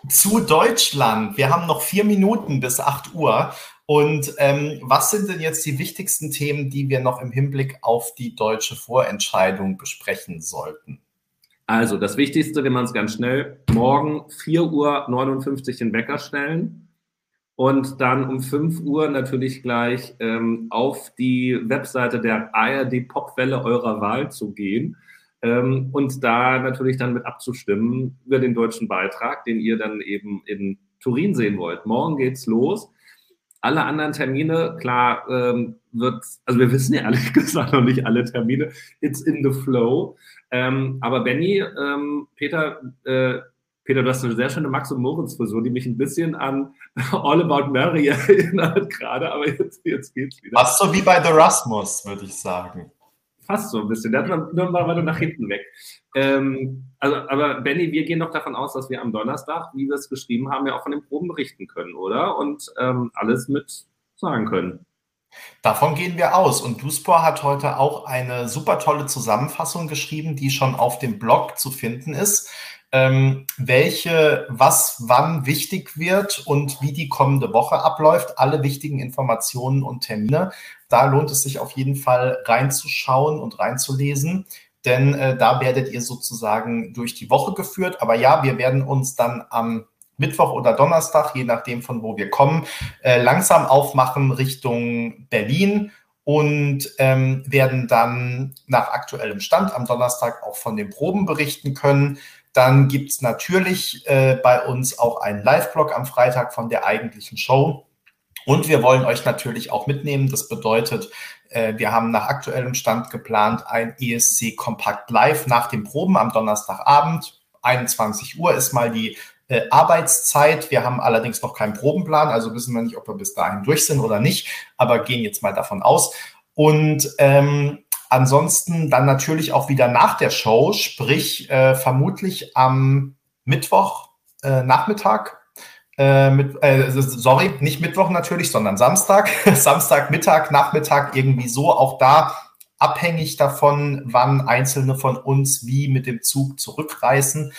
zu Deutschland. Wir haben noch vier Minuten bis 8 Uhr. Und ähm, was sind denn jetzt die wichtigsten Themen, die wir noch im Hinblick auf die deutsche Vorentscheidung besprechen sollten? Also, das Wichtigste, wenn man es ganz schnell, morgen 4.59 Uhr den Wecker stellen und dann um 5 Uhr natürlich gleich ähm, auf die Webseite der ARD Popwelle eurer Wahl zu gehen ähm, und da natürlich dann mit abzustimmen über den deutschen Beitrag, den ihr dann eben in Turin sehen wollt. Morgen geht's los. Alle anderen Termine, klar, ähm, wird, also wir wissen ja ehrlich gesagt noch nicht alle Termine. It's in the flow. Ähm, aber Benny, ähm, Peter, äh, Peter, du hast eine sehr schöne Max- und Moritz-Frisur, die mich ein bisschen an All About Mary erinnert gerade, aber jetzt, jetzt geht's wieder. Fast so wie bei The Rasmus, würde ich sagen. Fast so ein bisschen. Der hat nur mal weiter nach hinten weg. Ähm, also, aber Benny, wir gehen doch davon aus, dass wir am Donnerstag, wie wir es geschrieben haben, ja auch von den Proben berichten können, oder? Und ähm, alles mit sagen können. Davon gehen wir aus. Und Duspor hat heute auch eine super tolle Zusammenfassung geschrieben, die schon auf dem Blog zu finden ist, ähm, welche, was wann wichtig wird und wie die kommende Woche abläuft. Alle wichtigen Informationen und Termine. Da lohnt es sich auf jeden Fall reinzuschauen und reinzulesen. Denn äh, da werdet ihr sozusagen durch die Woche geführt. Aber ja, wir werden uns dann am Mittwoch oder Donnerstag, je nachdem von wo wir kommen, äh, langsam aufmachen Richtung Berlin und ähm, werden dann nach aktuellem Stand am Donnerstag auch von den Proben berichten können. Dann gibt es natürlich äh, bei uns auch einen Live-Blog am Freitag von der eigentlichen Show. Und wir wollen euch natürlich auch mitnehmen. Das bedeutet, äh, wir haben nach aktuellem Stand geplant ein ESC Kompakt Live nach den Proben am Donnerstagabend. 21 Uhr ist mal die äh, Arbeitszeit. Wir haben allerdings noch keinen Probenplan, also wissen wir nicht, ob wir bis dahin durch sind oder nicht, aber gehen jetzt mal davon aus. Und ähm, ansonsten dann natürlich auch wieder nach der Show, sprich äh, vermutlich am Mittwoch äh, Nachmittag. Äh, mit, äh, sorry, nicht Mittwoch natürlich, sondern Samstag. Samstag, Mittag, Nachmittag irgendwie so. Auch da abhängig davon, wann einzelne von uns wie mit dem Zug zurückreisen.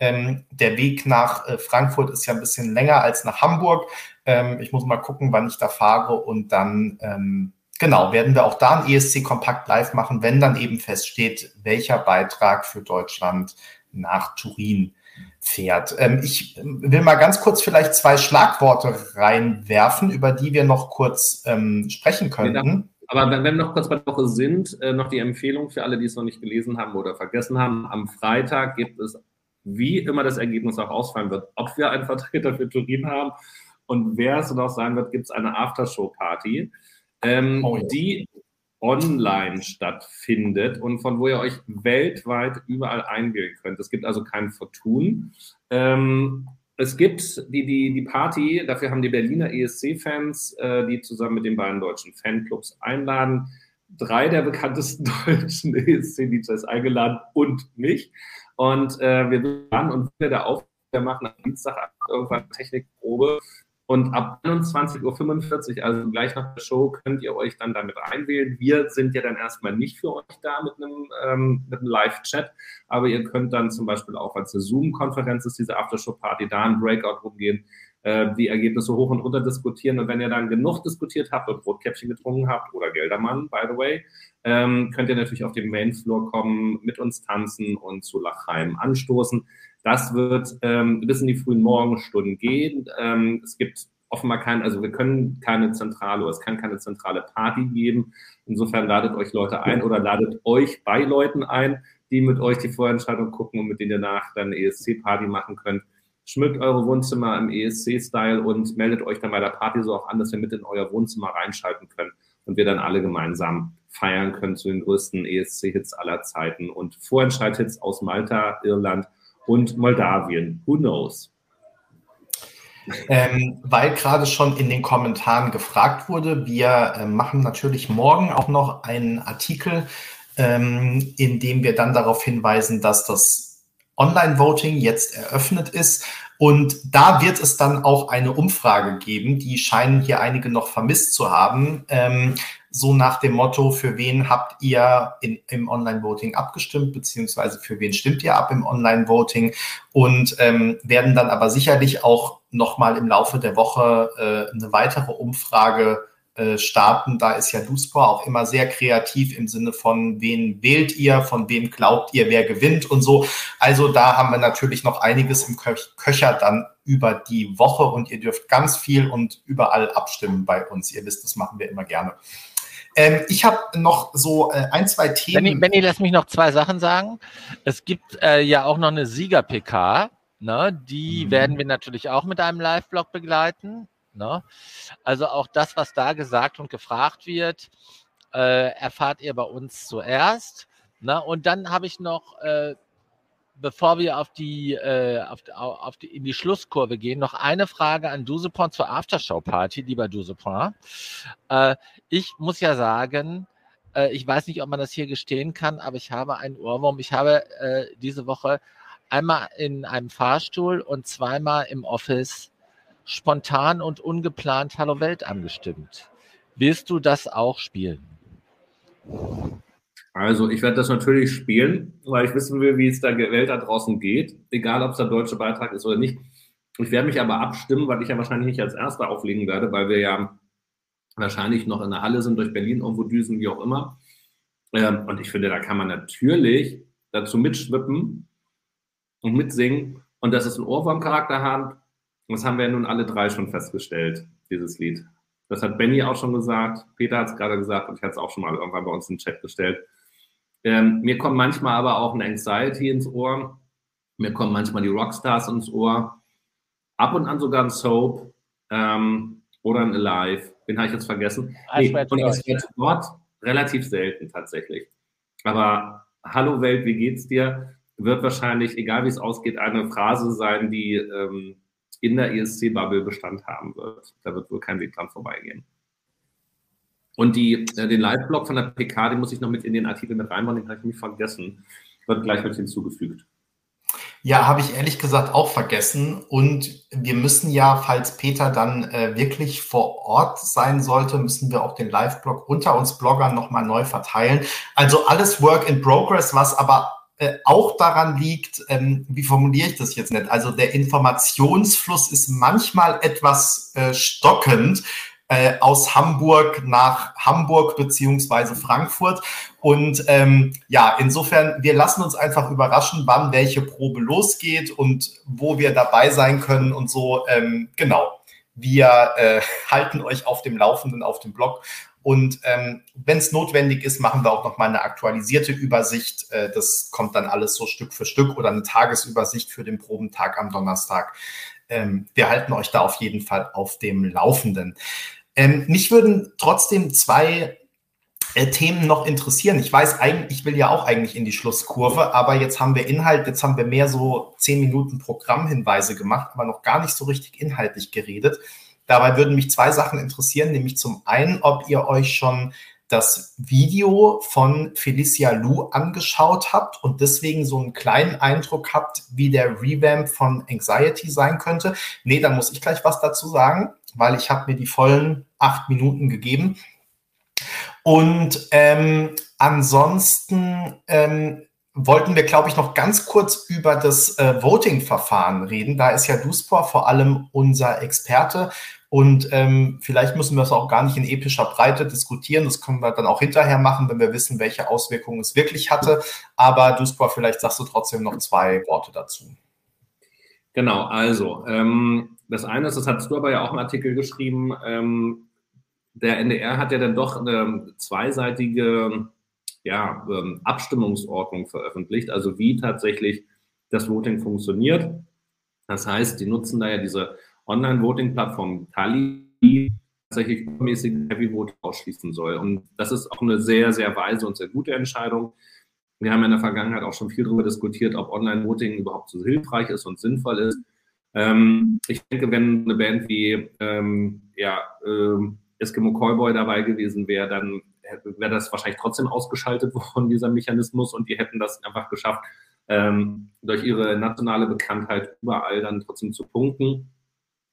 Ähm, der Weg nach äh, Frankfurt ist ja ein bisschen länger als nach Hamburg. Ähm, ich muss mal gucken, wann ich da fahre und dann, ähm, genau, werden wir auch da ein ESC Kompakt live machen, wenn dann eben feststeht, welcher Beitrag für Deutschland nach Turin fährt. Ähm, ich will mal ganz kurz vielleicht zwei Schlagworte reinwerfen, über die wir noch kurz ähm, sprechen könnten. Aber wenn wir noch kurz bei der Woche sind, äh, noch die Empfehlung für alle, die es noch nicht gelesen haben oder vergessen haben. Am Freitag gibt es, wie immer das Ergebnis auch ausfallen wird, ob wir einen Vertreter für Turin haben und wer es noch sein wird, gibt es eine Aftershow-Party, ähm, oh, ja. die online stattfindet und von wo ihr euch weltweit überall einwählen könnt. Es gibt also kein Vertun. Ähm, es gibt die, die, die Party, dafür haben die Berliner ESC-Fans, äh, die zusammen mit den beiden deutschen Fanclubs einladen, drei der bekanntesten deutschen ESC-DJs eingeladen und mich. Und äh, wir waren und wir da auf, wir machen am Dienstag irgendwann Technikprobe. Und ab 21.45 Uhr, also gleich nach der Show, könnt ihr euch dann damit einwählen. Wir sind ja dann erstmal nicht für euch da mit einem, ähm, einem Live-Chat, aber ihr könnt dann zum Beispiel auch, als eine Zoom-Konferenz ist, diese Aftershow-Party, da ein Breakout rumgehen, äh, die Ergebnisse hoch und runter diskutieren. Und wenn ihr dann genug diskutiert habt und Rotkäppchen getrunken habt oder Geldermann, by the way, ähm, könnt ihr natürlich auf den Main-Floor kommen, mit uns tanzen und zu Lachheim anstoßen. Das wird ähm, bis in die frühen Morgenstunden gehen. Ähm, es gibt offenbar kein, also wir können keine zentrale, es kann keine zentrale Party geben. Insofern ladet euch Leute ein oder ladet euch bei Leuten ein, die mit euch die Vorentscheidung gucken und mit denen ihr nach dann ESC-Party machen könnt. Schmückt eure Wohnzimmer im ESC-Style und meldet euch dann bei der Party so auch an, dass ihr mit in euer Wohnzimmer reinschalten könnt und wir dann alle gemeinsam feiern können zu den größten ESC-Hits aller Zeiten und Vorentscheid-Hits aus Malta, Irland und Moldawien. Who knows? Ähm, weil gerade schon in den Kommentaren gefragt wurde, wir äh, machen natürlich morgen auch noch einen Artikel, ähm, in dem wir dann darauf hinweisen, dass das Online-Voting jetzt eröffnet ist. Und da wird es dann auch eine Umfrage geben, die scheinen hier einige noch vermisst zu haben. Ähm, so nach dem Motto, für wen habt ihr in, im Online-Voting abgestimmt, beziehungsweise für wen stimmt ihr ab im Online-Voting und ähm, werden dann aber sicherlich auch nochmal im Laufe der Woche äh, eine weitere Umfrage äh, starten. Da ist ja Duspor auch immer sehr kreativ im Sinne von, wen wählt ihr, von wem glaubt ihr, wer gewinnt und so. Also da haben wir natürlich noch einiges im Köcher dann über die Woche und ihr dürft ganz viel und überall abstimmen bei uns. Ihr wisst, das machen wir immer gerne. Ähm, ich habe noch so äh, ein, zwei Themen. Benny, Benny, lass mich noch zwei Sachen sagen. Es gibt äh, ja auch noch eine Sieger-PK. Ne? Die mhm. werden wir natürlich auch mit einem Live-Blog begleiten. Ne? Also auch das, was da gesagt und gefragt wird, äh, erfahrt ihr bei uns zuerst. Ne? Und dann habe ich noch äh, bevor wir auf die, äh, auf, auf die, in die Schlusskurve gehen, noch eine Frage an Dusepon zur Aftershow-Party, lieber Dusepon. Äh, ich muss ja sagen, äh, ich weiß nicht, ob man das hier gestehen kann, aber ich habe einen Ohrwurm. Ich habe äh, diese Woche einmal in einem Fahrstuhl und zweimal im Office spontan und ungeplant Hallo Welt angestimmt. Willst du das auch spielen? Also ich werde das natürlich spielen, weil ich wissen will, wie es der Welt da draußen geht, egal ob es der deutsche Beitrag ist oder nicht. Ich werde mich aber abstimmen, weil ich ja wahrscheinlich nicht als Erster auflegen werde, weil wir ja wahrscheinlich noch in der Halle sind, durch Berlin irgendwo düsen, wie auch immer. Ähm, und ich finde, da kann man natürlich dazu mitschwippen und mitsingen und dass es einen Ohrwurmcharakter hat. Das haben wir ja nun alle drei schon festgestellt, dieses Lied. Das hat Benny auch schon gesagt, Peter hat es gerade gesagt und ich hatte es auch schon mal irgendwann bei uns im Chat gestellt. Ähm, mir kommt manchmal aber auch eine Anxiety ins Ohr. Mir kommen manchmal die Rockstars ins Ohr. Ab und an sogar ein Soap ähm, oder ein Alive. Den habe ich jetzt vergessen. Nee, und das wird dort relativ selten tatsächlich. Aber Hallo Welt, wie geht's dir? Wird wahrscheinlich, egal wie es ausgeht, eine Phrase sein, die ähm, in der ESC-Bubble Bestand haben wird. Da wird wohl kein Weg dran vorbeigehen. Und die, äh, den Live-Blog von der PK, den muss ich noch mit in den Artikel mit reinbauen, den habe ich nicht vergessen. Wird gleich mit hinzugefügt. Ja, habe ich ehrlich gesagt auch vergessen. Und wir müssen ja, falls Peter dann äh, wirklich vor Ort sein sollte, müssen wir auch den Live-Blog unter uns Bloggern nochmal neu verteilen. Also alles Work in Progress, was aber äh, auch daran liegt, ähm, wie formuliere ich das jetzt nicht? Also der Informationsfluss ist manchmal etwas äh, stockend. äh, aus Hamburg nach Hamburg beziehungsweise Frankfurt. Und ähm, ja, insofern, wir lassen uns einfach überraschen, wann welche Probe losgeht und wo wir dabei sein können und so. Ähm, genau. Wir äh, halten euch auf dem Laufenden auf dem Blog. Und ähm, wenn es notwendig ist, machen wir auch noch mal eine aktualisierte Übersicht. Äh, das kommt dann alles so Stück für Stück oder eine Tagesübersicht für den Probentag am Donnerstag. Ähm, wir halten euch da auf jeden Fall auf dem Laufenden. Ähm, mich würden trotzdem zwei äh, Themen noch interessieren. Ich weiß eigentlich, ich will ja auch eigentlich in die Schlusskurve, aber jetzt haben wir Inhalt, jetzt haben wir mehr so zehn Minuten Programmhinweise gemacht, aber noch gar nicht so richtig inhaltlich geredet. Dabei würden mich zwei Sachen interessieren, nämlich zum einen, ob ihr euch schon das Video von Felicia Lu angeschaut habt und deswegen so einen kleinen Eindruck habt, wie der Revamp von Anxiety sein könnte. Nee, dann muss ich gleich was dazu sagen, weil ich habe mir die vollen acht Minuten gegeben. Und ähm, ansonsten ähm, wollten wir, glaube ich, noch ganz kurz über das äh, Voting-Verfahren reden. Da ist ja Duspor vor allem unser Experte. Und ähm, vielleicht müssen wir es auch gar nicht in epischer Breite diskutieren. Das können wir dann auch hinterher machen, wenn wir wissen, welche Auswirkungen es wirklich hatte. Aber Duspor, vielleicht sagst du trotzdem noch zwei Worte dazu. Genau, also ähm, das eine ist, das hast du aber ja auch im Artikel geschrieben, ähm, der NDR hat ja dann doch eine zweiseitige ja, ähm, Abstimmungsordnung veröffentlicht, also wie tatsächlich das Voting funktioniert. Das heißt, die nutzen da ja diese Online-Voting-Plattform Tali, die tatsächlich mäßig Heavy Vote ausschließen soll. Und das ist auch eine sehr, sehr weise und sehr gute Entscheidung. Wir haben in der Vergangenheit auch schon viel darüber diskutiert, ob Online-Voting überhaupt so hilfreich ist und sinnvoll ist. Ähm, ich denke, wenn eine Band wie ähm, ja, ähm, Eskimo Callboy dabei gewesen wäre, dann wäre das wahrscheinlich trotzdem ausgeschaltet worden, dieser Mechanismus, und die hätten das einfach geschafft, ähm, durch ihre nationale Bekanntheit überall dann trotzdem zu punkten.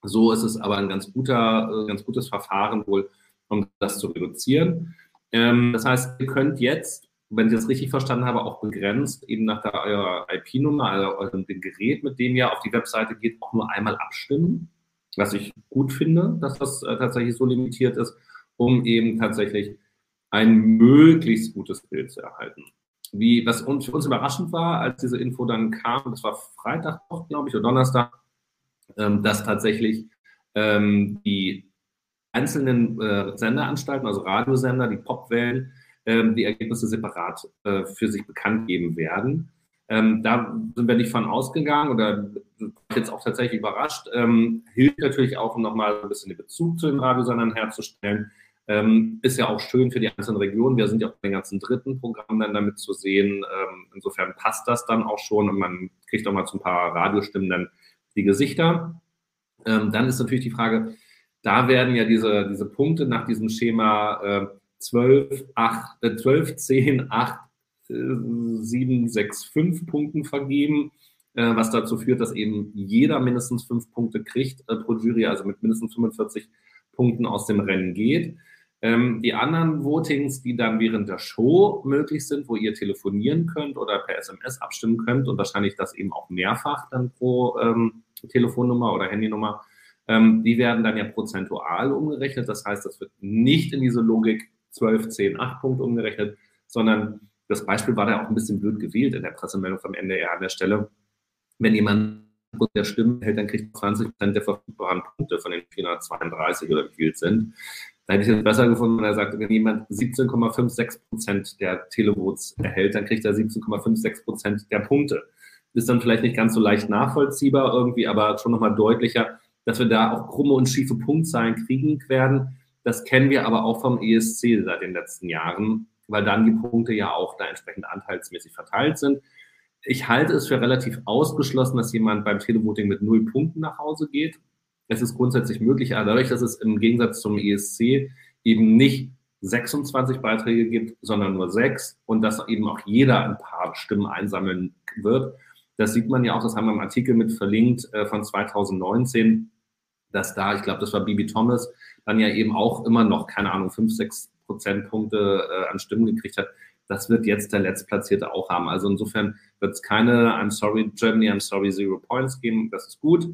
So ist es aber ein ganz guter, äh, ganz gutes Verfahren wohl, um das zu reduzieren. Ähm, das heißt, ihr könnt jetzt wenn ich das richtig verstanden habe, auch begrenzt, eben nach der eurer IP-Nummer, also dem Gerät, mit dem ihr auf die Webseite geht, auch nur einmal abstimmen. Was ich gut finde, dass das äh, tatsächlich so limitiert ist, um eben tatsächlich ein möglichst gutes Bild zu erhalten. Wie, was uns, für uns überraschend war, als diese Info dann kam, das war Freitag, glaube ich, oder Donnerstag, ähm, dass tatsächlich ähm, die einzelnen äh, Senderanstalten, also Radiosender, die Popwellen, ähm, die Ergebnisse separat äh, für sich bekannt geben werden. Ähm, da sind wir nicht von ausgegangen oder jetzt auch tatsächlich überrascht. Ähm, hilft natürlich auch, um nochmal ein bisschen den Bezug zu den Radiosendern herzustellen. Ähm, ist ja auch schön für die einzelnen Regionen. Wir sind ja auch in den ganzen dritten Programmen dann damit zu sehen. Ähm, insofern passt das dann auch schon und man kriegt auch mal zu ein paar Radiostimmen dann die Gesichter. Ähm, dann ist natürlich die Frage, da werden ja diese, diese Punkte nach diesem Schema äh, 12, 8, äh, 12 10, 8, äh, 7, 6, 5 Punkten vergeben, äh, was dazu führt, dass eben jeder mindestens 5 Punkte kriegt äh, pro Jury, also mit mindestens 45 Punkten aus dem Rennen geht. Ähm, die anderen Votings, die dann während der Show möglich sind, wo ihr telefonieren könnt oder per SMS abstimmen könnt und wahrscheinlich das eben auch mehrfach dann pro ähm, Telefonnummer oder Handynummer, ähm, die werden dann ja prozentual umgerechnet. Das heißt, das wird nicht in diese Logik 12, 10, 8 Punkte umgerechnet, sondern das Beispiel war da auch ein bisschen blöd gewählt in der Pressemeldung vom NDR an der Stelle. Wenn jemand der Stimmen hält, dann kriegt 20 Prozent der verfügbaren Punkte von den 432 oder wie viel sind. Da hätte ich es besser gefunden, wenn er sagt, wenn jemand 17,56 Prozent der Televotes erhält, dann kriegt er 17,56 Prozent der Punkte. Ist dann vielleicht nicht ganz so leicht nachvollziehbar irgendwie, aber schon nochmal deutlicher, dass wir da auch krumme und schiefe Punktzahlen kriegen werden. Das kennen wir aber auch vom ESC seit den letzten Jahren, weil dann die Punkte ja auch da entsprechend anteilsmäßig verteilt sind. Ich halte es für relativ ausgeschlossen, dass jemand beim Televoting mit null Punkten nach Hause geht. Es ist grundsätzlich möglich, aber dadurch, dass es im Gegensatz zum ESC eben nicht 26 Beiträge gibt, sondern nur sechs und dass eben auch jeder ein paar Stimmen einsammeln wird. Das sieht man ja auch, das haben wir im Artikel mit verlinkt äh, von 2019, dass da, ich glaube, das war Bibi Thomas, dann ja eben auch immer noch, keine Ahnung, fünf, sechs Prozentpunkte äh, an Stimmen gekriegt hat. Das wird jetzt der Letztplatzierte auch haben. Also insofern wird es keine I'm sorry Germany, I'm sorry Zero Points geben. Das ist gut.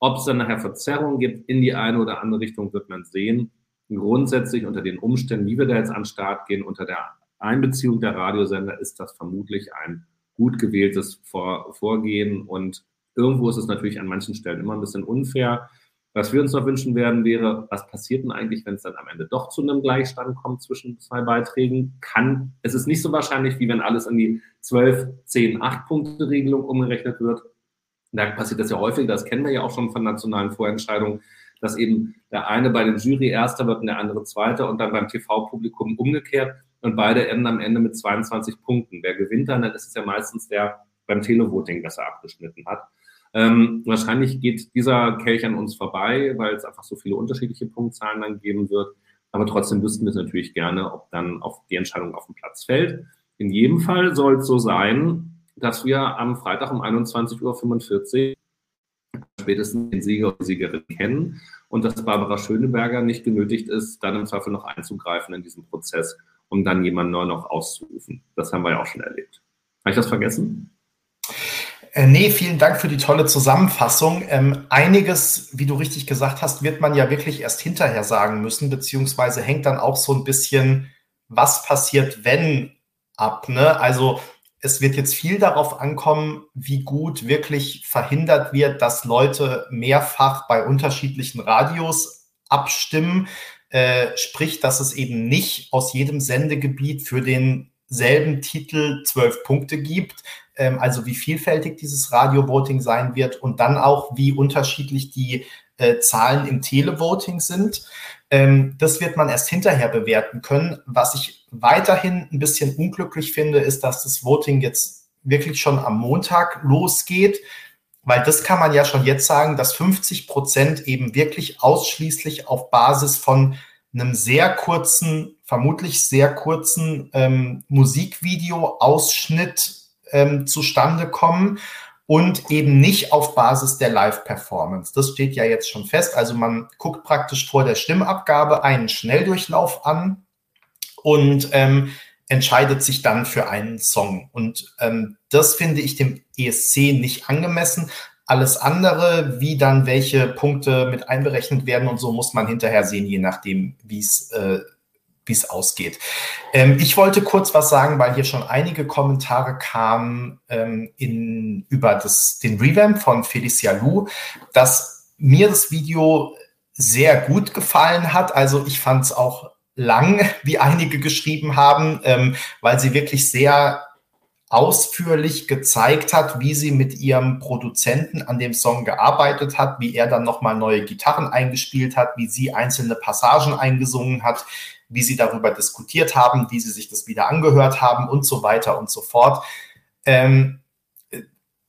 Ob es dann nachher Verzerrungen gibt in die eine oder andere Richtung, wird man sehen. grundsätzlich unter den Umständen, wie wir da jetzt an den Start gehen, unter der Einbeziehung der Radiosender, ist das vermutlich ein gut gewähltes Vor Vorgehen. Und irgendwo ist es natürlich an manchen Stellen immer ein bisschen unfair. Was wir uns noch wünschen werden, wäre, was passiert denn eigentlich, wenn es dann am Ende doch zu einem Gleichstand kommt zwischen zwei Beiträgen? Kann, es ist nicht so wahrscheinlich, wie wenn alles an die 12, 10, 8 Punkte Regelung umgerechnet wird. Da passiert das ja häufig, das kennen wir ja auch schon von nationalen Vorentscheidungen, dass eben der eine bei den Jury Erster wird und der andere Zweiter und dann beim TV-Publikum umgekehrt und beide enden am Ende mit 22 Punkten. Wer gewinnt dann, dann ist es ja meistens der beim Televoting besser abgeschnitten hat. Ähm, wahrscheinlich geht dieser Kelch an uns vorbei, weil es einfach so viele unterschiedliche Punktzahlen dann geben wird. Aber trotzdem wüssten wir es natürlich gerne, ob dann auf die Entscheidung auf den Platz fällt. In jedem Fall soll es so sein, dass wir am Freitag um 21.45 Uhr spätestens den Sieger und Siegerin kennen und dass Barbara Schöneberger nicht genötigt ist, dann im Zweifel noch einzugreifen in diesen Prozess, um dann jemanden neu noch auszurufen. Das haben wir ja auch schon erlebt. Habe ich das vergessen? Äh, nee, vielen Dank für die tolle Zusammenfassung. Ähm, einiges, wie du richtig gesagt hast, wird man ja wirklich erst hinterher sagen müssen, beziehungsweise hängt dann auch so ein bisschen, was passiert, wenn ab. Ne? Also es wird jetzt viel darauf ankommen, wie gut wirklich verhindert wird, dass Leute mehrfach bei unterschiedlichen Radios abstimmen. Äh, sprich, dass es eben nicht aus jedem Sendegebiet für denselben Titel zwölf Punkte gibt. Ähm, also wie vielfältig dieses Radio-Voting sein wird und dann auch, wie unterschiedlich die äh, Zahlen im Televoting sind. Ähm, das wird man erst hinterher bewerten können. Was ich weiterhin ein bisschen unglücklich finde, ist, dass das Voting jetzt wirklich schon am Montag losgeht, weil das kann man ja schon jetzt sagen, dass 50 Prozent eben wirklich ausschließlich auf Basis von einem sehr kurzen, vermutlich sehr kurzen ähm, Musikvideo-Ausschnitt ähm, zustande kommen und eben nicht auf Basis der Live-Performance. Das steht ja jetzt schon fest. Also man guckt praktisch vor der Stimmabgabe einen Schnelldurchlauf an und ähm, entscheidet sich dann für einen Song. Und ähm, das finde ich dem ESC nicht angemessen. Alles andere, wie dann welche Punkte mit einberechnet werden und so, muss man hinterher sehen, je nachdem, wie es äh, wie es ausgeht. Ähm, ich wollte kurz was sagen, weil hier schon einige Kommentare kamen ähm, in, über das, den Revamp von Felicia Lu, dass mir das Video sehr gut gefallen hat. Also ich fand es auch lang, wie einige geschrieben haben, ähm, weil sie wirklich sehr ausführlich gezeigt hat, wie sie mit ihrem Produzenten an dem Song gearbeitet hat, wie er dann nochmal neue Gitarren eingespielt hat, wie sie einzelne Passagen eingesungen hat, wie sie darüber diskutiert haben, wie sie sich das wieder angehört haben und so weiter und so fort. Ähm,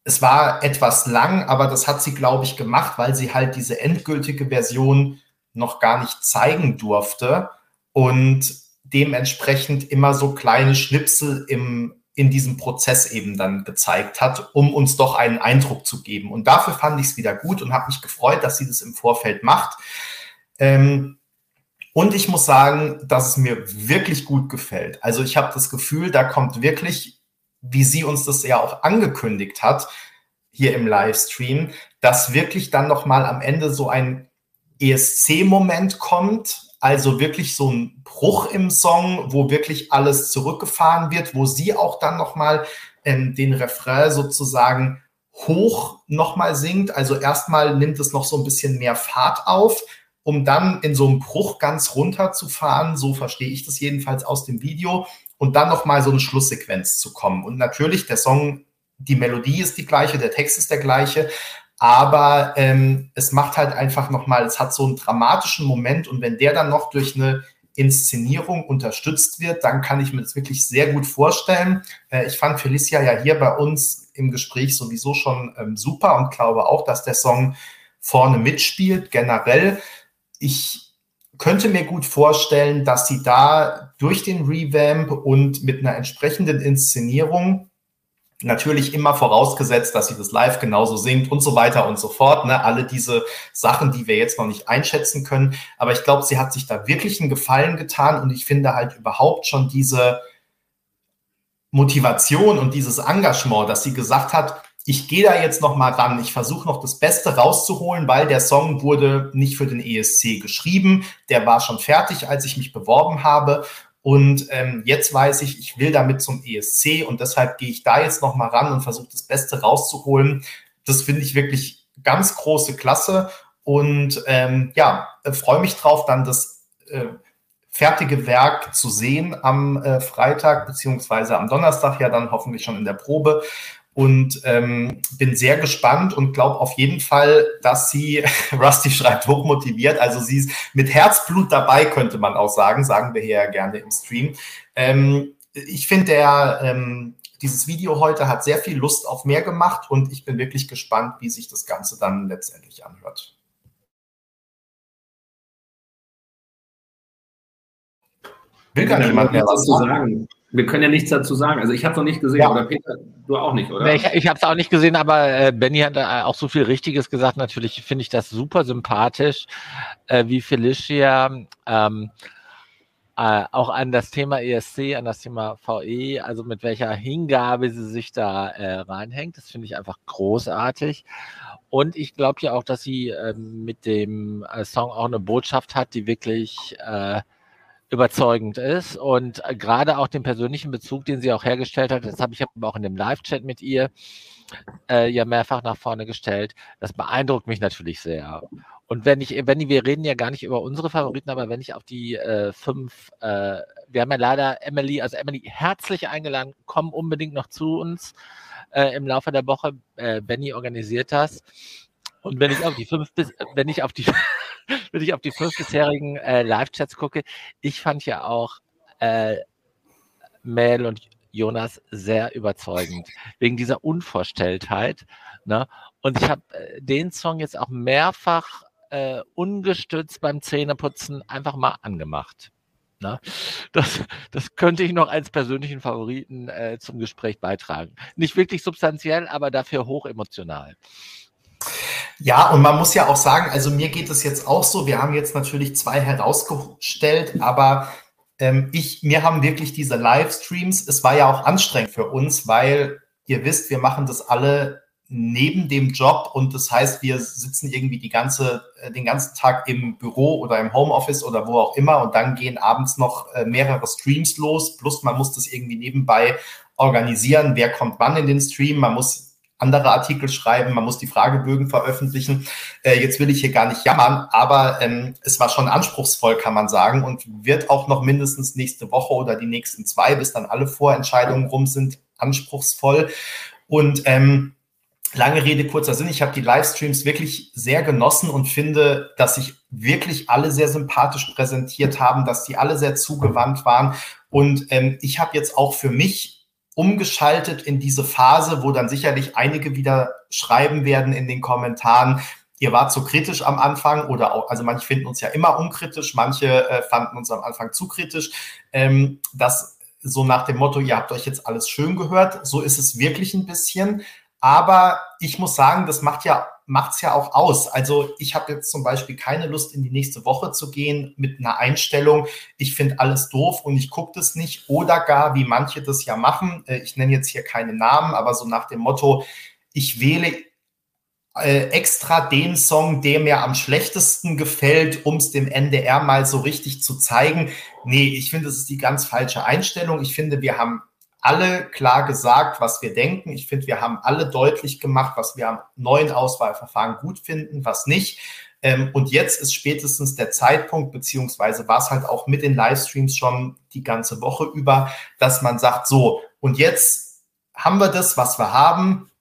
es war etwas lang, aber das hat sie, glaube ich, gemacht, weil sie halt diese endgültige Version noch gar nicht zeigen durfte und dementsprechend immer so kleine Schnipsel im, in diesem Prozess eben dann gezeigt hat, um uns doch einen Eindruck zu geben. Und dafür fand ich es wieder gut und habe mich gefreut, dass sie das im Vorfeld macht. Ähm, und ich muss sagen, dass es mir wirklich gut gefällt. Also ich habe das Gefühl, da kommt wirklich, wie sie uns das ja auch angekündigt hat, hier im Livestream, dass wirklich dann nochmal am Ende so ein ESC-Moment kommt, also wirklich so ein Bruch im Song, wo wirklich alles zurückgefahren wird, wo sie auch dann nochmal ähm, den Refrain sozusagen hoch nochmal singt. Also erstmal nimmt es noch so ein bisschen mehr Fahrt auf, um dann in so einem Bruch ganz runter zu fahren. So verstehe ich das jedenfalls aus dem Video. Und dann nochmal so eine Schlusssequenz zu kommen. Und natürlich, der Song, die Melodie ist die gleiche, der Text ist der gleiche. Aber ähm, es macht halt einfach nochmal, es hat so einen dramatischen Moment. Und wenn der dann noch durch eine Inszenierung unterstützt wird, dann kann ich mir das wirklich sehr gut vorstellen. Äh, ich fand Felicia ja hier bei uns im Gespräch sowieso schon ähm, super und glaube auch, dass der Song vorne mitspielt, generell ich könnte mir gut vorstellen, dass sie da durch den Revamp und mit einer entsprechenden Inszenierung, natürlich immer vorausgesetzt, dass sie das live genauso singt und so weiter und so fort, ne? alle diese Sachen, die wir jetzt noch nicht einschätzen können. Aber ich glaube, sie hat sich da wirklich einen Gefallen getan und ich finde halt überhaupt schon diese Motivation und dieses Engagement, dass sie gesagt hat, ich gehe da jetzt noch mal ran. Ich versuche noch das Beste rauszuholen, weil der Song wurde nicht für den ESC geschrieben. Der war schon fertig, als ich mich beworben habe. Und ähm, jetzt weiß ich, ich will damit zum ESC und deshalb gehe ich da jetzt noch mal ran und versuche das Beste rauszuholen. Das finde ich wirklich ganz große Klasse und ähm, ja, äh, freue mich drauf, dann das äh, fertige Werk zu sehen am äh, Freitag beziehungsweise am Donnerstag ja dann hoffentlich schon in der Probe und ähm, bin sehr gespannt und glaube auf jeden Fall, dass sie, Rusty schreibt, hochmotiviert, also sie ist mit Herzblut dabei, könnte man auch sagen, sagen wir hier ja gerne im Stream. Ähm, ich finde, der ähm, dieses Video heute hat sehr viel Lust auf mehr gemacht und ich bin wirklich gespannt, wie sich das Ganze dann letztendlich anhört. Will gar niemand mehr was sagen. Wir können ja nichts dazu sagen. Also ich habe es noch nicht gesehen, ja. oder Peter, du auch nicht, oder? Nee, ich ich habe es auch nicht gesehen, aber äh, Benny hat äh, auch so viel Richtiges gesagt. Natürlich finde ich das super sympathisch, äh, wie Felicia ähm, äh, auch an das Thema ESC, an das Thema VE, also mit welcher Hingabe sie sich da äh, reinhängt. Das finde ich einfach großartig. Und ich glaube ja auch, dass sie ähm, mit dem äh, Song auch eine Botschaft hat, die wirklich überzeugend ist und äh, gerade auch den persönlichen Bezug, den sie auch hergestellt hat, das habe ich auch in dem Live-Chat mit ihr äh, ja mehrfach nach vorne gestellt. Das beeindruckt mich natürlich sehr. Und wenn ich, wenn wir reden ja gar nicht über unsere Favoriten, aber wenn ich auf die äh, fünf, äh, wir haben ja leider Emily, also Emily herzlich eingeladen, komm unbedingt noch zu uns äh, im Laufe der Woche. Äh, Benny organisiert das. Und wenn ich auf die fünf, wenn ich auf die wenn ich auf die fünf bisherigen äh, Live-Chats gucke, ich fand ja auch äh, Mel und Jonas sehr überzeugend, wegen dieser Unvorstelltheit. Ne? Und ich habe äh, den Song jetzt auch mehrfach äh, ungestützt beim Zähneputzen einfach mal angemacht. Ne? Das, das könnte ich noch als persönlichen Favoriten äh, zum Gespräch beitragen. Nicht wirklich substanziell, aber dafür hochemotional. Ja, und man muss ja auch sagen, also mir geht es jetzt auch so, wir haben jetzt natürlich zwei herausgestellt, aber ähm, ich, mir haben wirklich diese Livestreams, es war ja auch anstrengend für uns, weil ihr wisst, wir machen das alle neben dem Job und das heißt, wir sitzen irgendwie die ganze, äh, den ganzen Tag im Büro oder im Homeoffice oder wo auch immer und dann gehen abends noch äh, mehrere Streams los, plus man muss das irgendwie nebenbei organisieren, wer kommt wann in den Stream, man muss andere Artikel schreiben, man muss die Fragebögen veröffentlichen. Äh, jetzt will ich hier gar nicht jammern, aber ähm, es war schon anspruchsvoll, kann man sagen, und wird auch noch mindestens nächste Woche oder die nächsten zwei, bis dann alle Vorentscheidungen rum sind, anspruchsvoll. Und ähm, lange Rede, kurzer Sinn, ich habe die Livestreams wirklich sehr genossen und finde, dass sich wirklich alle sehr sympathisch präsentiert haben, dass die alle sehr zugewandt waren. Und ähm, ich habe jetzt auch für mich umgeschaltet in diese Phase, wo dann sicherlich einige wieder schreiben werden in den Kommentaren, ihr wart zu kritisch am Anfang oder auch, also manche finden uns ja immer unkritisch, manche äh, fanden uns am Anfang zu kritisch. Ähm, das so nach dem Motto, ihr habt euch jetzt alles schön gehört, so ist es wirklich ein bisschen. Aber ich muss sagen, das macht ja macht's ja auch aus. Also ich habe jetzt zum Beispiel keine Lust, in die nächste Woche zu gehen mit einer Einstellung, ich finde alles doof und ich gucke das nicht. Oder gar, wie manche das ja machen, äh, ich nenne jetzt hier keine Namen, aber so nach dem Motto, ich wähle äh, extra den Song, der mir am schlechtesten gefällt, um es dem NDR mal so richtig zu zeigen. Nee, ich finde, das ist die ganz falsche Einstellung. Ich finde, wir haben alle klar gesagt, was wir denken. Ich finde, wir haben alle deutlich gemacht, was wir am neuen Auswahlverfahren gut finden, was nicht. Ähm, und jetzt ist spätestens der Zeitpunkt, beziehungsweise war es halt auch mit den Livestreams schon die ganze Woche über, dass man sagt, so, und jetzt haben wir das, was wir haben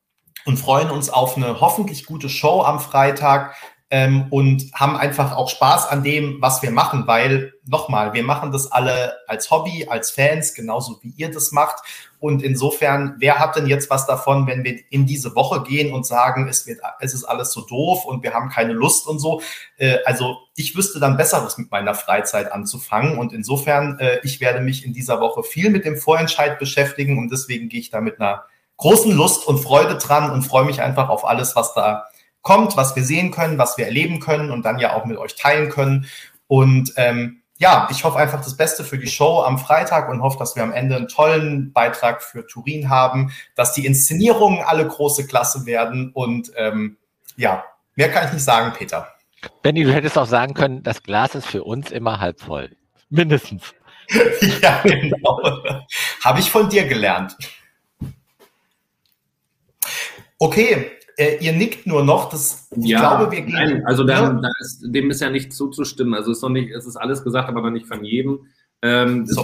und freuen uns auf eine hoffentlich gute Show am Freitag ähm, und haben einfach auch Spaß an dem, was wir machen, weil nochmal, wir machen das alle als Hobby, als Fans, genauso wie ihr das macht. Und insofern, wer hat denn jetzt was davon, wenn wir in diese Woche gehen und sagen, es, wird, es ist alles so doof und wir haben keine Lust und so? Äh, also ich wüsste dann Besseres mit meiner Freizeit anzufangen. Und insofern, äh, ich werde mich in dieser Woche viel mit dem Vorentscheid beschäftigen und deswegen gehe ich da mit einer großen Lust und Freude dran und freue mich einfach auf alles, was da kommt, was wir sehen können, was wir erleben können und dann ja auch mit euch teilen können. Und ähm, ja, ich hoffe einfach das Beste für die Show am Freitag und hoffe, dass wir am Ende einen tollen Beitrag für Turin haben, dass die Inszenierungen alle große Klasse werden und ähm, ja, mehr kann ich nicht sagen, Peter. Benny, du hättest auch sagen können, das Glas ist für uns immer halb voll. Mindestens. ja, genau. Habe ich von dir gelernt. Okay, äh, ihr nickt nur noch. Das, ich ja, glaube, wir gehen. Nein, also da, da ist, dem ist ja nicht zuzustimmen. Also es ist noch nicht, es ist alles gesagt, aber noch nicht von jedem. Ähm, es ist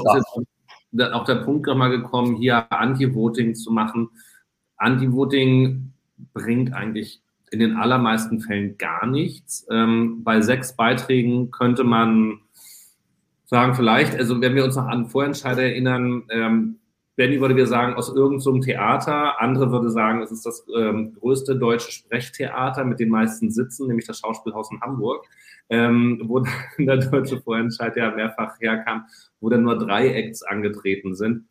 jetzt auch der Punkt nochmal gekommen, hier Anti-Voting zu machen. Anti-Voting bringt eigentlich in den allermeisten Fällen gar nichts. Ähm, bei sechs Beiträgen könnte man sagen, vielleicht, also wenn wir uns noch an Vorentscheide erinnern, ähm, Benny würde wir sagen, aus irgendeinem so Theater. Andere würde sagen, es ist das ähm, größte deutsche Sprechtheater mit den meisten Sitzen, nämlich das Schauspielhaus in Hamburg, ähm, wo der deutsche Vorentscheid ja mehrfach herkam, wo dann nur drei Acts angetreten sind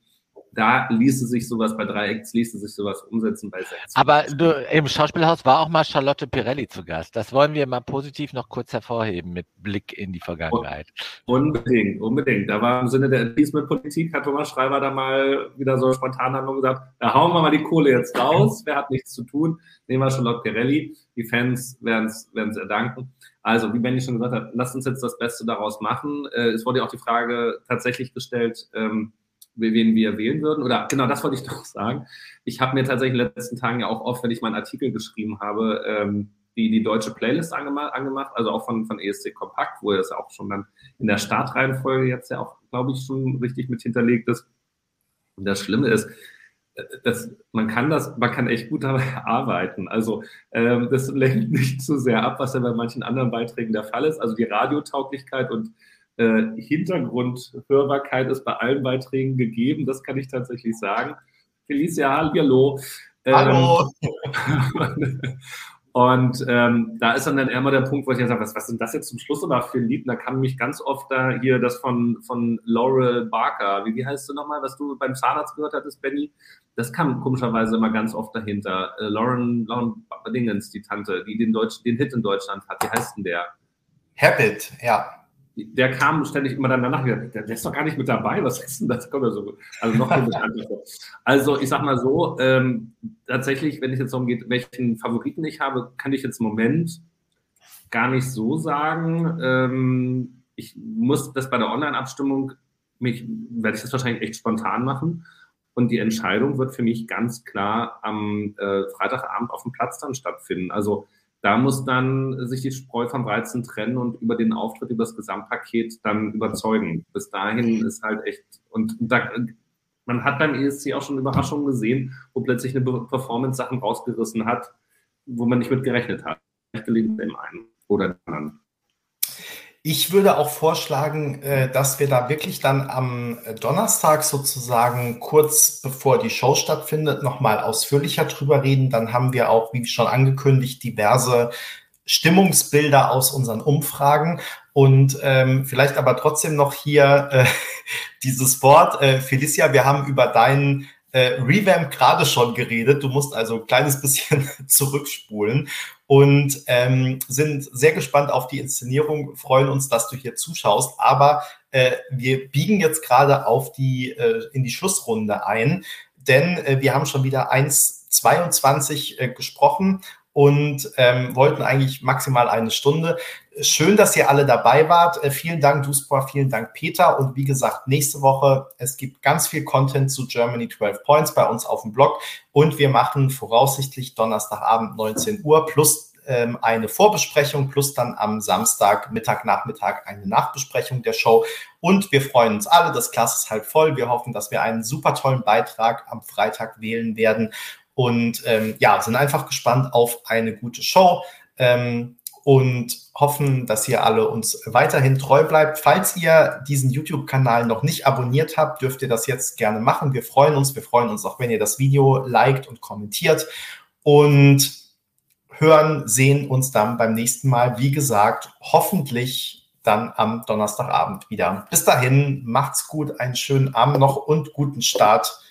da ließe sich sowas bei drei Acts, ließe sich sowas umsetzen bei sechs. Aber du, im Schauspielhaus war auch mal Charlotte Pirelli zu Gast. Das wollen wir mal positiv noch kurz hervorheben mit Blick in die Vergangenheit. Unbedingt, unbedingt. Da war im Sinne der Appeasement-Politik, hat Thomas Schreiber da mal wieder so spontan haben gesagt, da hauen wir mal die Kohle jetzt raus, wer hat nichts zu tun, nehmen wir Charlotte Pirelli. Die Fans werden es erdanken. Also, wie Benny schon gesagt hat, lasst uns jetzt das Beste daraus machen. Äh, es wurde ja auch die Frage tatsächlich gestellt, ähm, wen wir wählen würden. Oder genau, das wollte ich doch sagen. Ich habe mir tatsächlich in den letzten Tagen ja auch oft, wenn ich meinen Artikel geschrieben habe, ähm, die, die deutsche Playlist angemacht, angemacht, also auch von, von ESC Kompakt, wo das auch schon dann in der Startreihenfolge jetzt ja auch, glaube ich, schon richtig mit hinterlegt ist. Und das Schlimme ist, das, man kann das, man kann echt gut dabei arbeiten. Also ähm, das lenkt nicht zu sehr ab, was ja bei manchen anderen Beiträgen der Fall ist. Also die Radiotauglichkeit und äh, Hintergrundhörbarkeit ist bei allen Beiträgen gegeben, das kann ich tatsächlich sagen. Felicia, hallo. Ähm, hallo. und ähm, da ist dann, dann immer der Punkt, wo ich ja sage, was, was sind das jetzt zum Schluss aber für ein Lied? Und da kam mich ganz oft da hier das von, von Laurel Barker, wie, wie heißt du nochmal, was du beim Zahnarzt gehört hattest, Benny? Das kam komischerweise immer ganz oft dahinter. Äh, Lauren, Lauren Dingens, die Tante, die den, Deutsch, den Hit in Deutschland hat, wie heißt denn der? Habit, ja der kam ständig immer dann danach der, der ist doch gar nicht mit dabei, was ist denn das? Kommt so, also noch Also ich sag mal so, ähm, tatsächlich, wenn es jetzt darum geht, welchen Favoriten ich habe, kann ich jetzt im Moment gar nicht so sagen. Ähm, ich muss das bei der Online-Abstimmung, mich, werde ich das wahrscheinlich echt spontan machen. Und die Entscheidung wird für mich ganz klar am äh, Freitagabend auf dem Platz dann stattfinden. Also da muss dann sich die Spreu vom Weizen trennen und über den Auftritt, über das Gesamtpaket dann überzeugen. Bis dahin ist halt echt, und da, man hat beim ESC auch schon Überraschungen gesehen, wo plötzlich eine Performance Sachen rausgerissen hat, wo man nicht mit gerechnet hat. Vielleicht gelingt dem einen oder dem anderen. Ich würde auch vorschlagen, äh, dass wir da wirklich dann am Donnerstag sozusagen kurz bevor die Show stattfindet, nochmal ausführlicher drüber reden. Dann haben wir auch, wie schon angekündigt, diverse Stimmungsbilder aus unseren Umfragen. Und ähm, vielleicht aber trotzdem noch hier äh, dieses Wort. Äh, Felicia, wir haben über deinen äh, Revamp gerade schon geredet. Du musst also ein kleines bisschen zurückspulen und ähm, sind sehr gespannt auf die Inszenierung, freuen uns, dass du hier zuschaust. Aber äh, wir biegen jetzt gerade auf die äh, in die Schlussrunde ein, denn äh, wir haben schon wieder 1,22 äh, gesprochen und ähm, wollten eigentlich maximal eine Stunde. Schön, dass ihr alle dabei wart. Äh, vielen Dank, Duspor, vielen Dank, Peter. Und wie gesagt, nächste Woche, es gibt ganz viel Content zu Germany 12 Points bei uns auf dem Blog. Und wir machen voraussichtlich Donnerstagabend 19 Uhr plus ähm, eine Vorbesprechung, plus dann am Samstag, Mittag, Nachmittag eine Nachbesprechung der Show. Und wir freuen uns alle. Das Glas ist halb voll. Wir hoffen, dass wir einen super tollen Beitrag am Freitag wählen werden. Und ähm, ja, sind einfach gespannt auf eine gute Show. Ähm, und hoffen, dass ihr alle uns weiterhin treu bleibt. Falls ihr diesen YouTube-Kanal noch nicht abonniert habt, dürft ihr das jetzt gerne machen. Wir freuen uns. Wir freuen uns auch, wenn ihr das Video liked und kommentiert und hören, sehen uns dann beim nächsten Mal. Wie gesagt, hoffentlich dann am Donnerstagabend wieder. Bis dahin, macht's gut, einen schönen Abend noch und guten Start